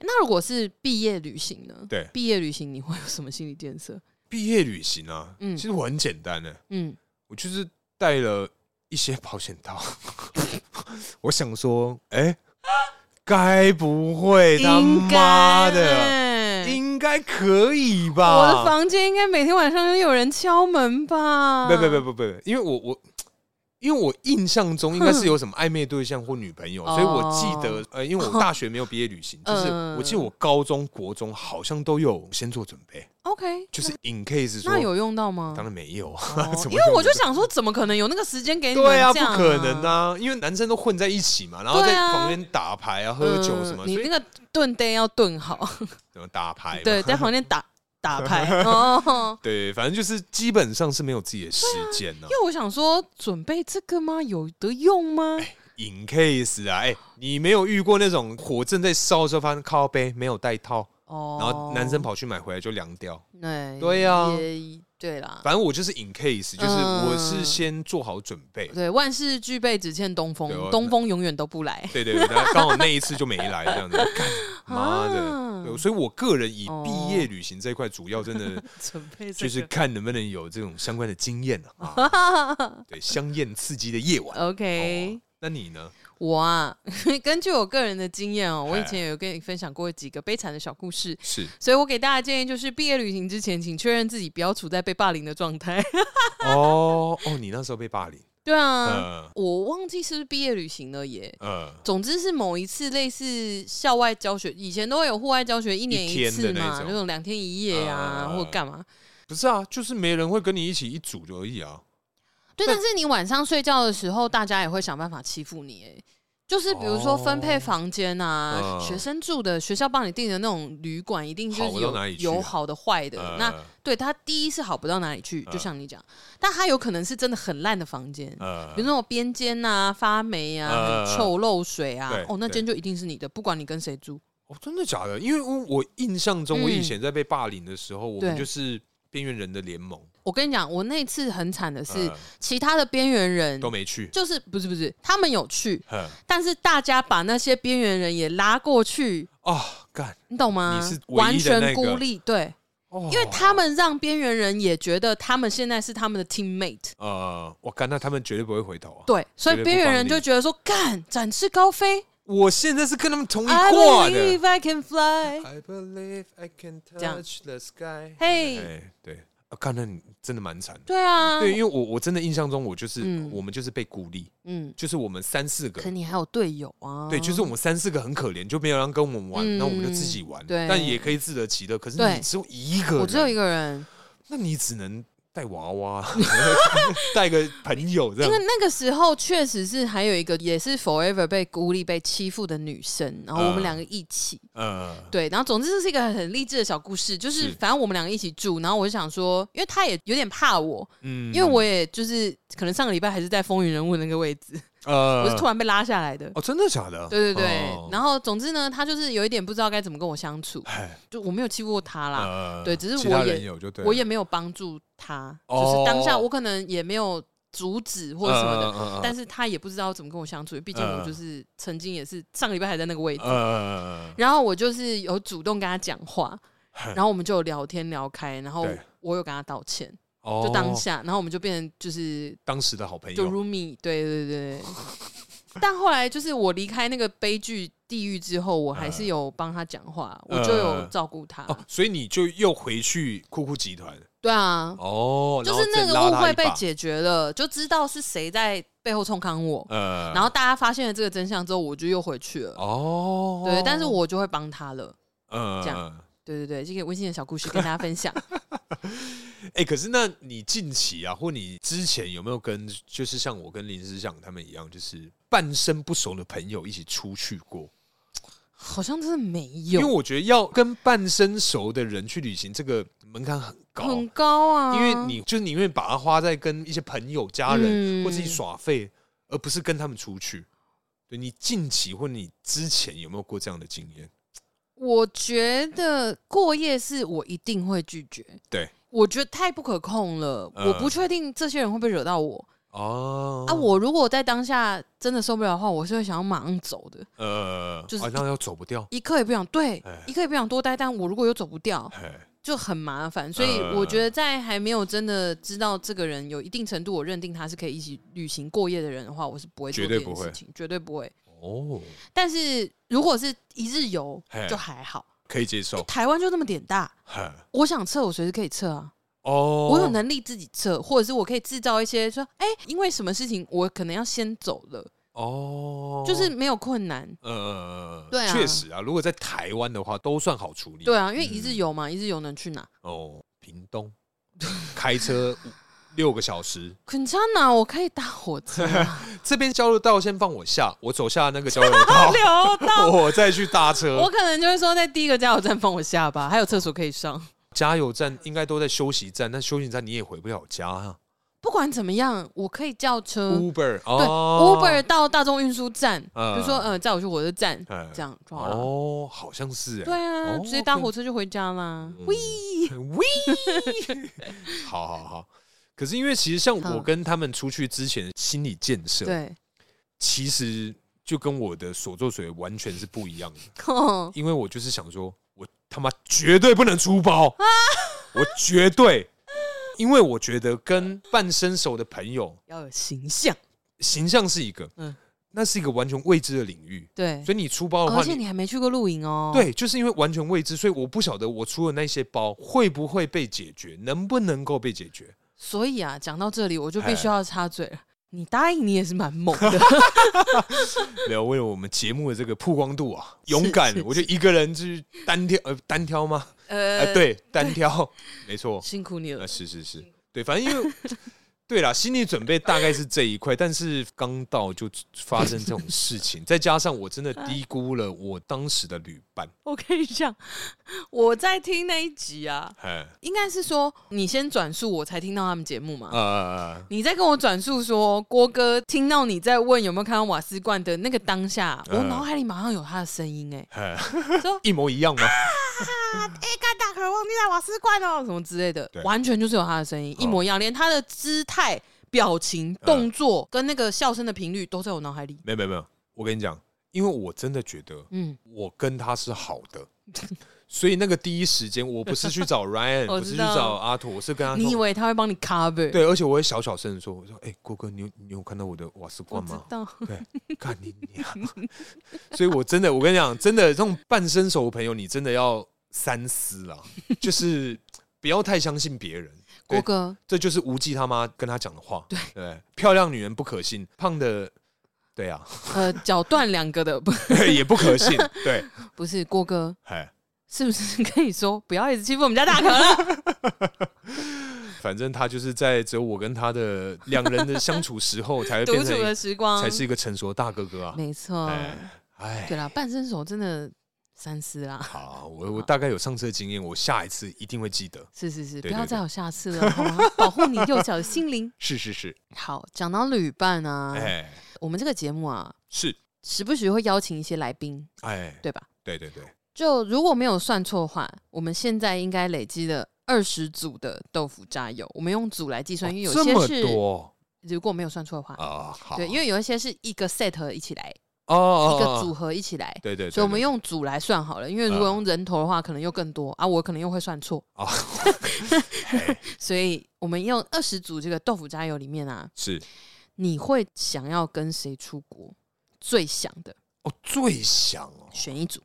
那如果是毕业旅行呢？对，毕业旅行你会有什么心理建设？毕业旅行啊，嗯，其实我很简单的，嗯。我就是带了一些保险套，我想说，哎、欸，该不会他妈的，应该可以吧？我的房间应该每天晚上都有人敲门吧？不不不不不，因为我我。因为我印象中应该是有什么暧昧对象或女朋友，所以我记得，呃，因为我大学没有毕业旅行，就是我记得我高中国中好像都有先做准备。OK，就是 in case 说，那有用到吗？当然没有，因为我就想说，怎么可能有那个时间给你？对啊，不可能啊，因为男生都混在一起嘛，然后在旁边打牌啊、喝酒什么，你那个炖呆要炖好，怎么打牌？对，在房间打。打牌 哦，对，反正就是基本上是没有自己的时间呢。因为我想说，准备这个吗？有得用吗？In case 啊，哎，你没有遇过那种火正在烧的时候，发现靠背没有带套，哦，然后男生跑去买回来就凉掉。对，对呀，对啦。反正我就是 in case，就是我是先做好准备。对，万事俱备，只欠东风。东风永远都不来。对对对，刚好那一次就没来，这样子。妈的！所以，我个人以毕业旅行这一块，主要真的 就是看能不能有这种相关的经验啊。对，香艳刺激的夜晚。OK，那你呢？我啊，根据我个人的经验哦，我以前有跟你分享过几个悲惨的小故事。是，所以我给大家建议就是，毕业旅行之前，请确认自己不要处在被霸凌的状态。哦哦，你那时候被霸凌。对啊，我忘记是不是毕业旅行了耶。嗯，总之是某一次类似校外教学，以前都会有户外教学，一年一次嘛，那种两天一夜啊，或者干嘛？不是啊，就是没人会跟你一起一组就而已啊。对，但是你晚上睡觉的时候，大家也会想办法欺负你哎。就是比如说分配房间啊，学生住的学校帮你订的那种旅馆，一定就是有有好的坏的。那对他第一是好不到哪里去，就像你讲，但他有可能是真的很烂的房间，比如那种边间啊、发霉啊、很臭、漏水啊，哦，那间就一定是你的，不管你跟谁住。哦，真的假的？因为我印象中，我以前在被霸凌的时候，我们就是边缘人的联盟。我跟你讲，我那次很惨的是，其他的边缘人都没去，就是不是不是，他们有去，但是大家把那些边缘人也拉过去。哦，干，你懂吗？你是完全孤立，对，因为他们让边缘人也觉得他们现在是他们的 teammate，呃，我干，那他们绝对不会回头啊，对，所以边缘人就觉得说，干，展翅高飞。我现在是跟他们同一挂的。I believe I can fly. I believe I can touch the sky. 嘿，对。啊，看来你真的蛮惨。对啊，对，因为我我真的印象中，我就是、嗯、我们就是被孤立，嗯，就是我们三四个，可你还有队友啊。对，就是我们三四个很可怜，就没有人跟我们玩，那、嗯、我们就自己玩，对，但也可以自得其乐。可是你只有一个人，我只有一个人，那你只能。带娃娃，带个朋友这样。因为那个时候确实是还有一个也是 forever 被孤立、被欺负的女生，然后我们两个一起，嗯，对，然后总之这是一个很励志的小故事，就是反正我们两个一起住，然后我就想说，因为他也有点怕我，嗯，因为我也就是可能上个礼拜还是在风云人物那个位置。呃，我是突然被拉下来的。哦，真的假的？对对对，哦、然后总之呢，他就是有一点不知道该怎么跟我相处，就我没有欺负过他啦，呃、对，只是我也我也没有帮助他，哦、就是当下我可能也没有阻止或者什么的，呃、但是他也不知道怎么跟我相处，毕竟我就是曾经也是上个礼拜还在那个位置，呃、然后我就是有主动跟他讲话，然后我们就有聊天聊开，然后我有跟他道歉。就当下，然后我们就变成就是当时的好朋友，就 roomie，对对对。但后来就是我离开那个悲剧地狱之后，我还是有帮他讲话，我就有照顾他。所以你就又回去酷酷集团？对啊。哦，就是那个误会被解决了，就知道是谁在背后冲康我。嗯。然后大家发现了这个真相之后，我就又回去了。哦。对，但是我就会帮他了。嗯。这样。对对对，这个温馨的小故事跟大家分享。哎、欸，可是那你近期啊，或你之前有没有跟，就是像我跟林思想他们一样，就是半生不熟的朋友一起出去过？好像真的没有，因为我觉得要跟半生熟的人去旅行，这个门槛很高，很高啊。因为你就宁愿把它花在跟一些朋友、家人、嗯、或自己耍废，而不是跟他们出去。对，你近期或你之前有没有过这样的经验？我觉得过夜是我一定会拒绝。对，我觉得太不可控了，呃、我不确定这些人会不会惹到我。哦，啊，我如果在当下真的受不了的话，我是会想要马上走的。呃，就是好像要走不掉，一刻也不想对，一刻也不想多待。但我如果又走不掉，就很麻烦。所以我觉得在还没有真的知道这个人有一定程度，我认定他是可以一起旅行过夜的人的话，我是不会做这件事情，绝对不会。哦，但是如果是一日游就还好，可以接受。台湾就那么点大，我想撤我随时可以撤啊。哦，我有能力自己撤，或者是我可以制造一些说，哎、欸，因为什么事情我可能要先走了。哦，就是没有困难。呃，对啊，确实啊，如果在台湾的话，都算好处理。对啊，因为一日游嘛，嗯、一日游能去哪？哦，屏东，开车。六个小时，很长呢。我可以搭火车，这边交流道先放我下，我走下那个交流道，流道我再去搭车。我可能就会说，在第一个加油站放我下吧，还有厕所可以上。加油站应该都在休息站，那休息站你也回不了家啊。不管怎么样，我可以叫车。Uber，对，Uber 到大众运输站，比如说呃，载我去火车站，这样。哦，好像是哎，对啊，直接搭火车就回家啦。喂。喂，好好好。可是因为其实像我跟他们出去之前心理建设，对，其实就跟我的所作所为完全是不一样的。因为我就是想说，我他妈绝对不能出包，我绝对，因为我觉得跟半生熟的朋友要有形象，形象是一个，嗯，那是一个完全未知的领域，对，所以你出包的话，而且你还没去过露营哦，对，就是因为完全未知，所以我不晓得我出的那些包会不会被解决，能不能够被解决。所以啊，讲到这里，我就必须要插嘴了。嘿你答应，你也是蛮猛的。没有为了我们节目的这个曝光度啊，勇敢，我就一个人去单挑，呃，单挑吗？呃，呃，对，单挑，没错错，辛苦你了。呃，是是是，对，反正因为。对啦，心理准备大概是这一块，但是刚到就发生这种事情，再加上我真的低估了我当时的旅伴。我跟你讲，我在听那一集啊，嘿应该是说你先转述，我才听到他们节目嘛。你在跟我转述说郭哥听到你在问有没有看到瓦斯罐的那个当下，我脑海里马上有他的声音，哎，说 一模一样吗？哎，干大可忘记带瓦斯罐哦，什么之类的，完全就是有他的声音，一模一样，连他的姿态、表情、动作跟那个笑声的频率都在我脑海里。没有没有没有，我跟你讲，因为我真的觉得，嗯，我跟他是好的，所以那个第一时间，我不是去找 Ryan，不是去找阿土，我是跟他。你以为他会帮你 cover？对，而且我会小小声说：“我说，哎、欸，郭哥，你有你有看到我的瓦斯罐吗？”对，看你娘！所以，我真的，我跟你讲，真的这种半生熟的朋友，你真的要三思啊，就是不要太相信别人。郭哥，这就是无忌他妈跟他讲的话。对对，漂亮女人不可信，胖的，对啊，呃，脚断两个的不 也不可信。对，不是郭哥，哎。是不是可以说不要一直欺负我们家大可了？反正他就是在只有我跟他的两人的相处时候，才会变成独处的时光，才是一个成熟的大哥哥啊。没错，哎，对了，半生熟真的三思啦。好，我我 大概有上次的经验，我下一次一定会记得。是是是，不要再有下次了，好吗？保护你幼小的心灵。是是是。好，讲到旅伴啊，哎，我们这个节目啊，是时不时会邀请一些来宾，哎，对吧？对对对。就如果没有算错的话，我们现在应该累积了二十组的豆腐渣油。我们用组来计算，因为有些是如果没有算错的话啊，对，因为有一些是一个 set 一起来哦，一个组合一起来，对对，所以我们用组来算好了。因为如果用人头的话，可能又更多啊，我可能又会算错。啊，所以我们用二十组这个豆腐渣油里面啊，是。你会想要跟谁出国？最想的？哦，最想哦，选一组。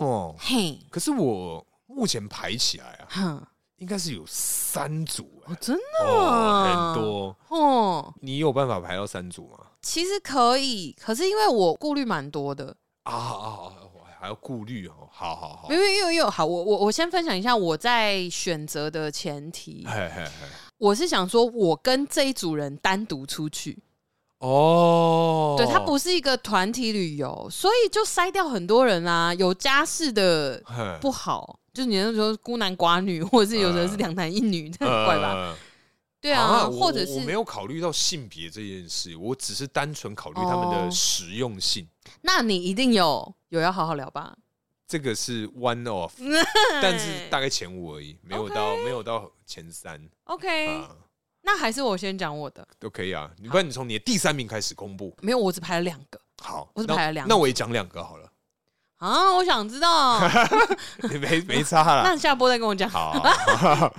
哦，嘿，可是我目前排起来啊，哼，应该是有三组哦，真的？很多。哦。你有办法排到三组吗？其实可以，可是因为我顾虑蛮多的啊啊啊，还要顾虑哦。好好好，因为因为因为好，我我我先分享一下我在选择的前提，嘿嘿嘿，我是想说我跟这一组人单独出去。哦，对，它不是一个团体旅游，所以就筛掉很多人啊。有家室的不好，就是你那时候孤男寡女，或者是有人是两男一女，这很 怪吧？对啊，或者是我没有考虑到性别这件事，我只是单纯考虑他们的实用性。那你一定有有要好好聊吧？这个是 one off，但是大概前五而已，没有到没有到前三。OK。那还是我先讲我的都可以啊，你不然你从你的第三名开始公布。没有，我只排了两个。好，我只排了两个。那我也讲两个好了。啊，我想知道。没没差了。那下播再跟我讲。好。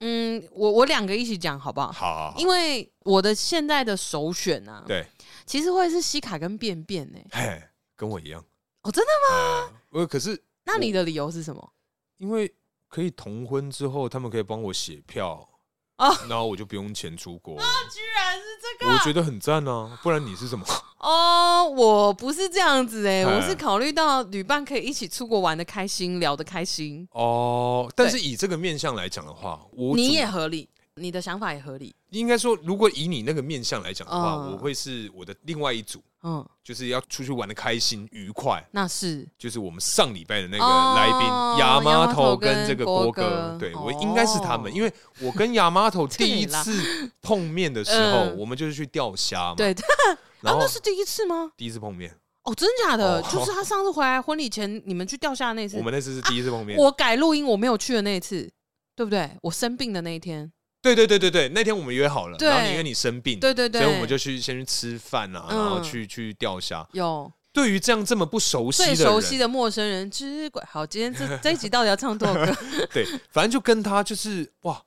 嗯，我我两个一起讲好不好？好。因为我的现在的首选啊，对，其实会是西卡跟便便呢。嘿，跟我一样。哦，真的吗？我可是，那你的理由是什么？因为可以同婚之后，他们可以帮我写票。然后我就不用钱出国，啊，居然是这个，我觉得很赞啊！不然你是什么？哦，我不是这样子哎，我是考虑到旅伴可以一起出国玩的开心，聊得开心。哦，但是以这个面相来讲的话，我你也合理。你的想法也合理。应该说，如果以你那个面相来讲的话，我会是我的另外一组，嗯，就是要出去玩的开心愉快。那是，就是我们上礼拜的那个来宾亚麻头跟这个郭哥，对，我应该是他们，因为我跟亚麻头第一次碰面的时候，我们就是去钓虾嘛。对，然后那是第一次吗？第一次碰面。哦，真假的？就是他上次回来婚礼前，你们去钓虾那次。我们那次是第一次碰面。我改录音，我没有去的那一次，对不对？我生病的那一天。对对对对对，那天我们约好了，然后你因为你生病，对对对，所以我们就去先去吃饭啊，然后去去钓虾。有对于这样这么不熟悉的最熟悉的陌生人之鬼，好，今天这 这一集到底要唱多少歌？对，反正就跟他就是哇，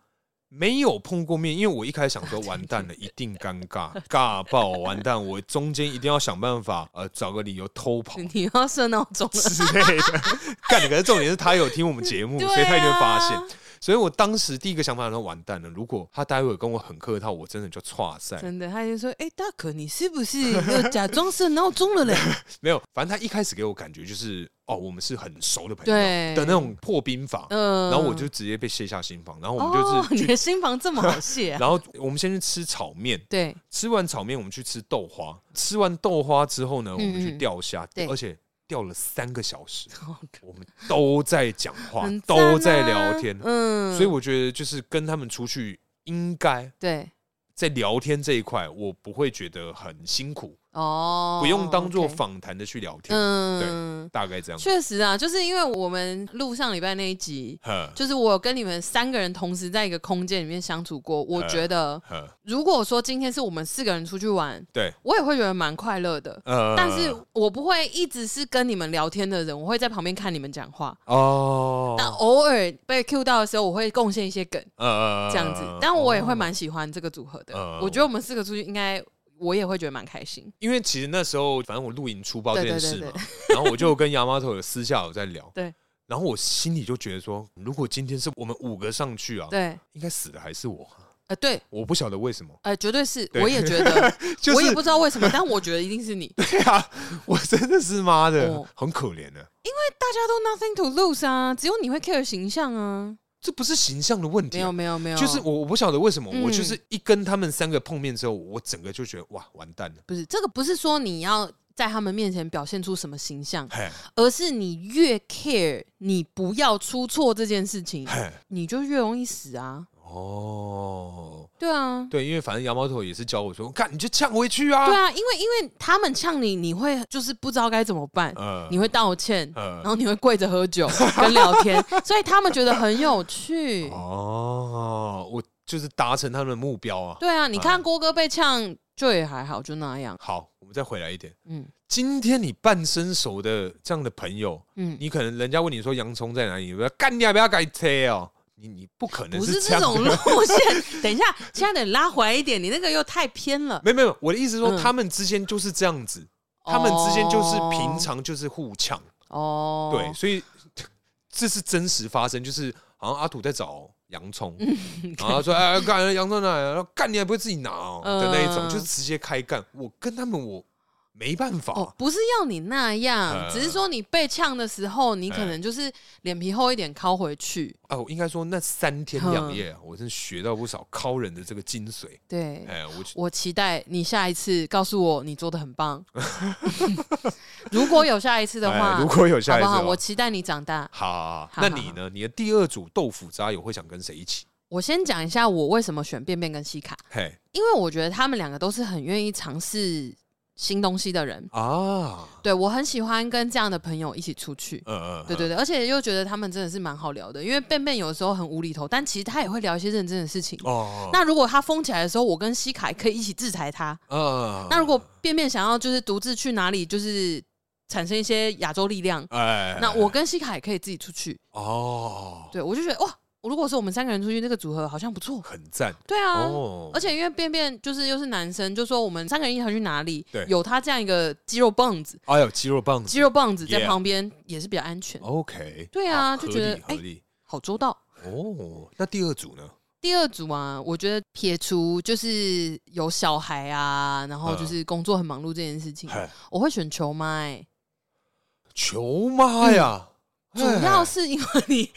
没有碰过面，因为我一开始想说完蛋了，一定尴尬 尬爆，完蛋，我中间一定要想办法呃找个理由偷跑。你要设闹钟之类的，干，可是重点是他有听我们节目，所以他一定会发现。所以我当时第一个想法说完蛋了，如果他待会跟我很客套，我真的就挫赛。真的，他就说：“哎、欸，大可，你是不是又假装设闹钟了嘞？” 没有，反正他一开始给我感觉就是哦，我们是很熟的朋友的那种破冰房。嗯，然后我就直接被卸下心房，然后我们就是、哦、你的心房这么好卸、啊。然后我们先去吃炒面，对，吃完炒面我们去吃豆花，吃完豆花之后呢，我们去钓虾，嗯、而且。钓了三个小时，我们都在讲话，都在聊天，嗯，所以我觉得就是跟他们出去，应该对。在聊天这一块，我不会觉得很辛苦，哦，不用当做访谈的去聊天。嗯，对，大概这样。确实啊，就是因为我们录上礼拜那一集，就是我跟你们三个人同时在一个空间里面相处过。我觉得，如果说今天是我们四个人出去玩，对，我也会觉得蛮快乐的。嗯，但是我不会一直是跟你们聊天的人，我会在旁边看你们讲话。哦，但偶尔被 Q 到的时候，我会贡献一些梗。嗯，这样子，但我也会蛮喜欢这个组合的。我觉得我们四个出去应该。我也会觉得蛮开心，因为其实那时候反正我露营出包这件事嘛，然后我就跟 Yamato 有私下有在聊，对，然后我心里就觉得说，如果今天是我们五个上去啊，对，应该死的还是我，呃，对，我不晓得为什么，呃，绝对是，我也觉得，我也不知道为什么，但我觉得一定是你，对啊，我真的是妈的，很可怜的，因为大家都 nothing to lose 啊，只有你会 care 形象啊。这不是形象的问题，没有没有没有，就是我我不晓得为什么，我就是一跟他们三个碰面之后，我整个就觉得哇完蛋了。不是这个，不是说你要在他们面前表现出什么形象，而是你越 care，你不要出错这件事情，你就越容易死啊。哦，对啊，对，因为反正羊毛头也是教我说，看你就呛回去啊。对啊，因为因为他们呛你，你会就是不知道该怎么办，呃、你会道歉，呃、然后你会跪着喝酒跟聊天，所以他们觉得很有趣。哦，我就是达成他们的目标啊。对啊，你看郭哥被呛就也还好，就那样。好，我们再回来一点。嗯，今天你半生熟的这样的朋友，嗯，你可能人家问你说洋葱在哪里，你说干你要不要改车哦？你你不可能是，不是这种路线。等一下，现在得拉回来一点，你那个又太偏了。没有没有，我的意思是说，嗯、他们之间就是这样子，他们之间就是平常就是互呛。哦，对，所以这是真实发生，就是好像阿土在找洋葱，嗯、然后说：“ 哎，干洋葱哪来？干你还不会自己拿哦？”的那一种，就是直接开干。我跟他们我。没办法，哦，不是要你那样，只是说你被呛的时候，你可能就是脸皮厚一点，拷回去。哦，我应该说那三天两夜，我真学到不少敲人的这个精髓。对，哎，我我期待你下一次告诉我你做的很棒。如果有下一次的话，如果有下一次，我期待你长大。好，那你呢？你的第二组豆腐渣友会想跟谁一起？我先讲一下我为什么选便便跟西卡。嘿，因为我觉得他们两个都是很愿意尝试。新东西的人啊，对，我很喜欢跟这样的朋友一起出去，嗯嗯，对对对，而且又觉得他们真的是蛮好聊的，因为便便有的时候很无厘头，但其实他也会聊一些认真的事情。哦，那如果他疯起来的时候，我跟西凯可以一起制裁他。嗯，那如果便便想要就是独自去哪里，就是产生一些亚洲力量，哎，那我跟西凯也可以自己出去。哦，对，我就觉得哇。如果是我们三个人出去，那个组合好像不错，很赞。对啊，而且因为便便就是又是男生，就说我们三个人一起去哪里，有他这样一个肌肉棒子，哎呦，肌肉棒子，肌肉棒子在旁边也是比较安全。OK，对啊，就觉得哎，好周到。哦，那第二组呢？第二组啊，我觉得撇除就是有小孩啊，然后就是工作很忙碌这件事情，我会选球妈。球妈呀！主要是因为你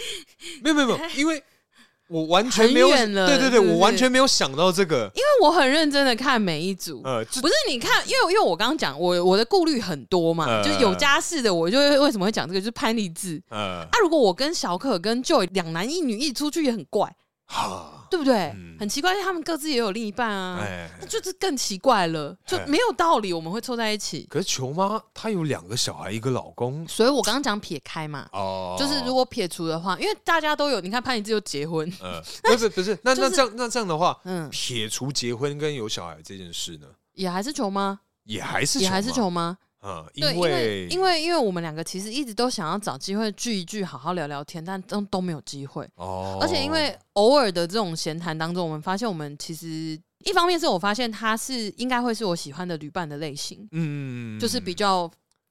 没有没有没有，因为我完全没有，对对对，我完全没有想到这个。因为我很认真的看每一组，呃，不是你看，因为因为我刚刚讲，我我的顾虑很多嘛，就有家室的，我就为什么会讲这个，就是潘立志，呃，啊，如果我跟小可跟 Joy 两男一女一起出去也很怪。好，对不对？很奇怪，他们各自也有另一半啊，那就是更奇怪了，就没有道理我们会凑在一起。可是球妈她有两个小孩，一个老公，所以我刚刚讲撇开嘛，哦，就是如果撇除的话，因为大家都有，你看潘一志又结婚，嗯，不是不是，那 那这样那这样的话，嗯，撇除结婚跟有小孩这件事呢，也还是球妈，也还是也还是球妈。嗯，因为因为因为因为我们两个其实一直都想要找机会聚一聚，好好聊聊天，但都都没有机会。哦，而且因为偶尔的这种闲谈当中，我们发现我们其实一方面是我发现他是应该会是我喜欢的旅伴的类型，嗯，就是比较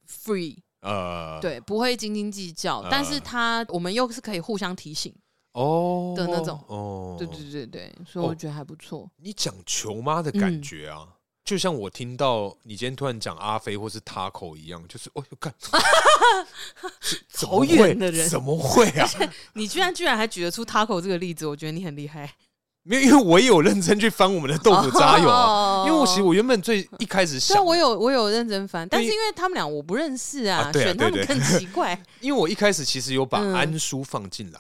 free，呃，对，不会斤斤计较，呃、但是他我们又是可以互相提醒哦的那种，哦，对对对对，所以我觉得还不错。你讲球妈的感觉啊。嗯就像我听到你今天突然讲阿飞或是 Taco 一样，就是哦，干，好远的人怎么会啊？你居然居然还举得出 Taco 这个例子，我觉得你很厉害。没有，因为我也有认真去翻我们的豆腐渣友啊。因为我其实我原本最一开始想，我有我有认真翻，但是因为他们俩我不认识啊，选他们更奇怪。因为我一开始其实有把安叔放进来。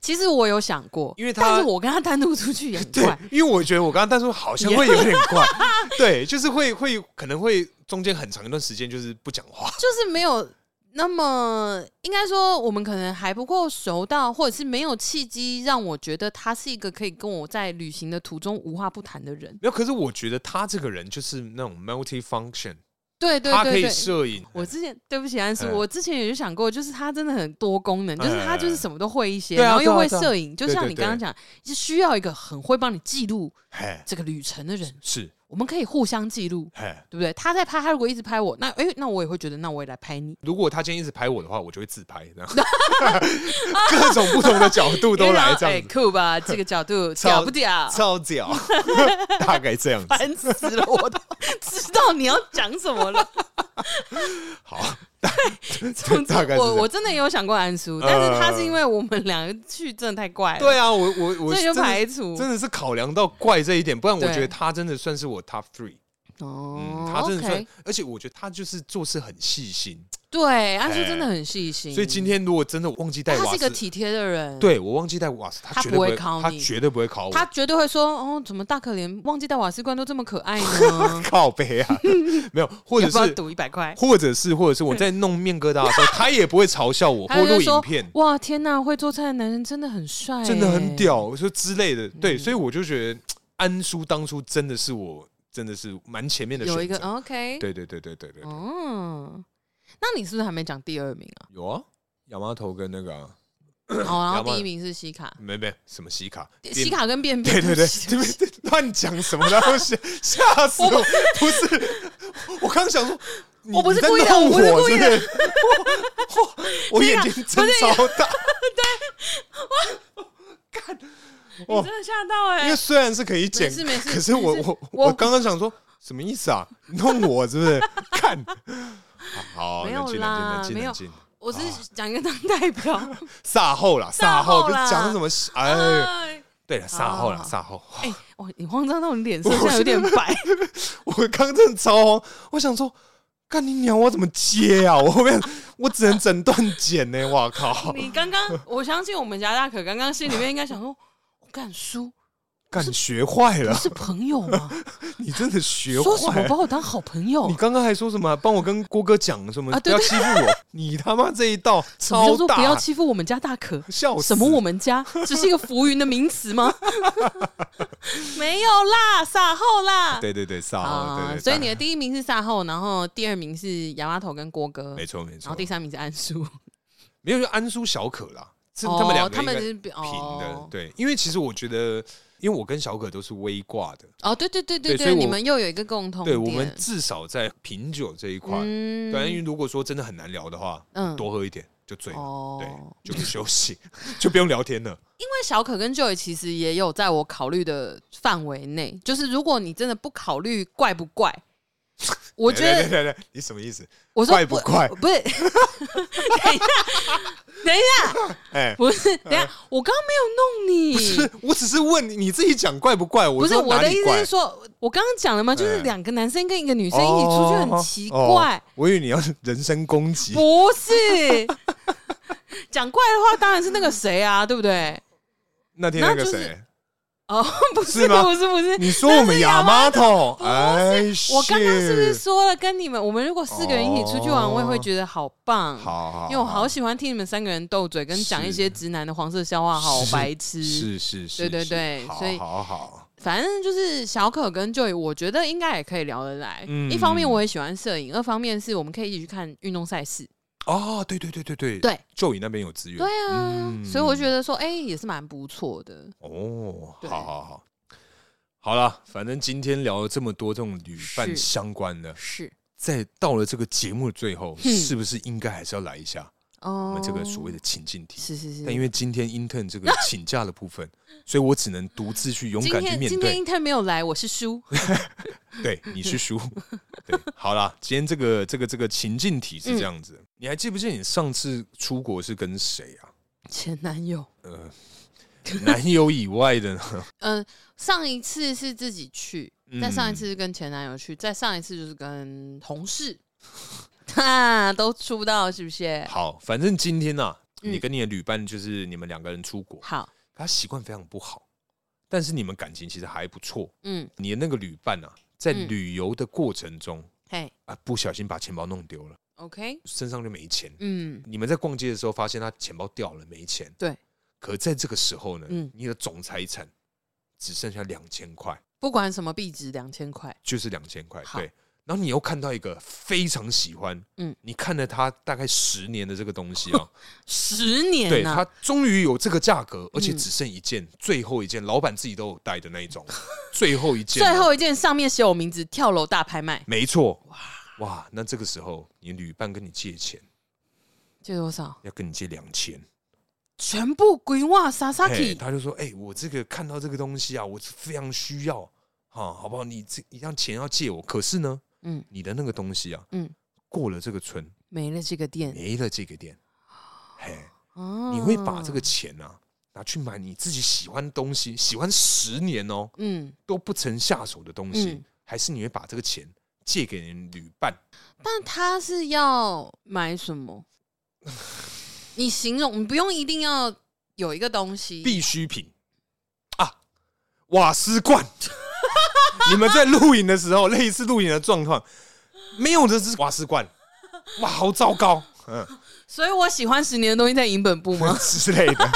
其实我有想过，因为他，但是我跟他单独出去也很 怪，因为我觉得我刚刚单独好像会有点怪，对，就是会会可能会中间很长一段时间就是不讲话，就是没有。那么应该说，我们可能还不够熟到，或者是没有契机让我觉得他是一个可以跟我在旅行的途中无话不谈的人。没有，可是我觉得他这个人就是那种 multi function，对对对，他可以摄影。我之前对不起安叔，我之前也就想过，就是他真的很多功能，就是他就是什么都会一些，然后又会摄影，就像你刚刚讲，是需要一个很会帮你记录这个旅程的人。是。我们可以互相记录，对不对？他在拍，他如果一直拍我，那哎，那我也会觉得，那我也来拍你。如果他今天一直拍我的话，我就会自拍，这样 各种不同的角度都来，这样酷吧？这个角度屌不屌？超屌，大概这样子。烦死了，我都知道你要讲什么了。好。对，总之我我真的也有想过安叔，但是他是因为我们两个去真的太怪了。对啊，我我我所以就排除，真的是考量到怪这一点，不然我觉得他真的算是我 top three。哦，他真的算，而且我觉得他就是做事很细心。对，安叔真的很细心。所以今天如果真的忘记带瓦斯，他是一个体贴的人。对，我忘记带瓦斯，他绝对不会考你，他绝对不会考我，他绝对会说：“哦，怎么大可怜，忘记带瓦斯罐都这么可爱呢？” 靠背啊，没有，或者是赌一百块，或者是或者是我在弄面疙瘩的时候，他也不会嘲笑我 或录影片。哇，天哪，会做菜的男人真的很帅，真的很屌，我说之类的。对，所以我就觉得安叔当初真的是我，真的是蛮前面的选择。有一个 OK，对对对对对对，哦。那你是不是还没讲第二名啊？有啊，亚麻头跟那个，哦，然后第一名是西卡，没没什么西卡，西卡跟便便，对对对，乱讲什么东西，吓死我！不是，我刚想说，我不是故意的，我不是故意的，我眼睛真超大，对，看，我真的吓到哎，因为虽然是可以剪，可是我我我刚刚想说什么意思啊？弄我是不是？看。好，没有啦，没有。我是讲一个当代表，撒后啦，撒后不是讲什么？哎，对了，撒后了，撒后。哎，哇，你慌张到你脸色现在有点白。我刚真的超慌，我想说，干你娘，我怎么接啊？我后面我只能整段剪呢。我靠！你刚刚，我相信我们家大可刚刚心里面应该想说，我敢输。干学坏了，是朋友吗？你真的学坏了，说什么把我当好朋友？你刚刚还说什么？帮我跟郭哥讲什么？不要欺负我！你他妈这一道超大！不要欺负我们家大可，笑死！什么我们家？只是一个浮云的名词吗？没有啦，撒后啦！对对对，撒后。所以你的第一名是撒后，然后第二名是亚麻头跟郭哥，没错没错，然后第三名是安叔，没有就安叔小可啦，是他们两个他们是平的，对，因为其实我觉得。因为我跟小可都是微挂的哦，对对对对对，你们又有一个共同，对，我们至少在品酒这一块，对，因为如果说真的很难聊的话，嗯，多喝一点就醉了，对，就不休息，就不用聊天了。因为小可跟 Joy 其实也有在我考虑的范围内，就是如果你真的不考虑怪不怪。我觉得，对对，你什么意思？我说怪不怪？不是，等一下，等一下，哎，不是，等一下，我刚刚没有弄你，不是，我只是问你，你自己讲怪不怪？我不是我的意思是说，我刚刚讲了吗？就是两个男生跟一个女生一起出去很奇怪。我以为你要人身攻击，不是，讲怪的话当然是那个谁啊，对不对？那天那个谁？哦，不是，不是，不是，你说我们亚麻头？哎，我刚刚是不是说了，跟你们，我们如果四个人一起出去玩，我也会觉得好棒，好好，因为我好。喜欢听你们三个人斗嘴，跟讲一些直男的黄色笑话，好白痴，是是是，对对对，所以好好，反正就是小可跟 Joy，我觉得应该也可以聊得来。一方面我也喜欢摄影，二方面是我们可以一起去看运动赛事。哦，对对对对对，对，Joey 那边有资源，对啊，所以我觉得说，哎，也是蛮不错的。哦，好好好，好了，反正今天聊了这么多这种旅伴相关的，是在到了这个节目的最后，是不是应该还是要来一下我们这个所谓的情境题？是是是。但因为今天 intern 这个 请假的部分，所以我只能独自去勇敢去面对。今天 intern 没有来，我是输。对，你是输。对，好啦，今天这个这个这个情境题是这样子。你还记不记得你上次出国是跟谁啊？前男友。呃，男友以外的呢？嗯，上一次是自己去，再上一次是跟前男友去，再上一次就是跟同事。哈，都出不到是不是？好，反正今天呢、啊，你跟你的旅伴就是你们两个人出国，好，他习惯非常不好，但是你们感情其实还不错。嗯，你的那个旅伴啊，在旅游的过程中，嘿啊，不小心把钱包弄丢了，OK，身上就没钱。嗯，你们在逛街的时候发现他钱包掉了，没钱。对，可在这个时候呢，你的总财产只剩下两千块，不管什么币值，两千块。就是两千块。对。然后你又看到一个非常喜欢，嗯，你看了他大概十年的这个东西啊，十年，对，他终于有这个价格，而且只剩一件，最后一件，老板自己都有带的那一种，最后一件，最后一件上面写我名字，跳楼大拍卖，没错，哇哇，那这个时候你旅伴跟你借钱，借多少？要跟你借两千，全部归我 Sasaki，他就说，哎，我这个看到这个东西啊，我是非常需要，哈，好不好？你这一样钱要借我，可是呢？嗯，你的那个东西啊，嗯，过了这个村，没了这个店，没了这个店，嘿，哦，你会把这个钱啊拿去买你自己喜欢的东西，喜欢十年哦，嗯，都不曾下手的东西，还是你会把这个钱借给人旅伴？但他是要买什么？你形容，你不用一定要有一个东西，必需品。啊，瓦斯罐。你们在录影的时候，类似录影的状况，没有的是瓦斯罐，哇，好糟糕，嗯，所以我喜欢十年的东西在营本部吗？之类的，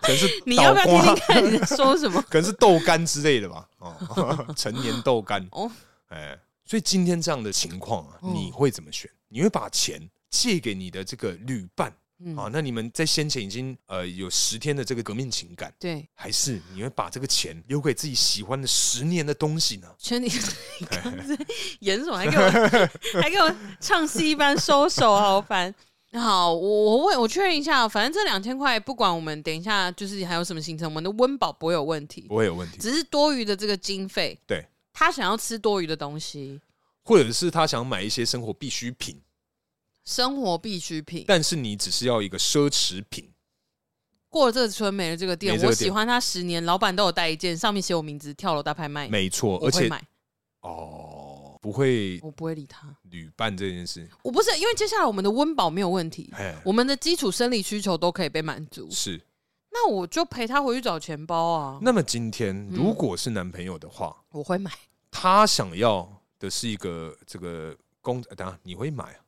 可能是 你要不要听听看你在说什么？可能是豆干之类的吧，哦，陈年豆干，哦，哎，所以今天这样的情况啊，你会怎么选？你会把钱借给你的这个旅伴？啊，那你们在先前已经呃有十天的这个革命情感，对，还是你会把这个钱留给自己喜欢的十年的东西呢？全你刚才演什么？还给我 还给我唱戏一般收手，好烦。好，我我问我确认一下，反正这两千块，不管我们等一下就是还有什么行程，我们的温饱不会有问题，不会有问题，只是多余的这个经费。对，他想要吃多余的东西，或者是他想买一些生活必需品。生活必需品，但是你只是要一个奢侈品。过了这个村没了这个店，我喜欢他十年，老板都有带一件，上面写我名字，跳楼大拍卖，没错，而且买。哦，不会，我不会理他。旅伴这件事，我不是因为接下来我们的温饱没有问题，我们的基础生理需求都可以被满足，是，那我就陪他回去找钱包啊。那么今天如果是男朋友的话，我会买。他想要的是一个这个公，等下你会买啊？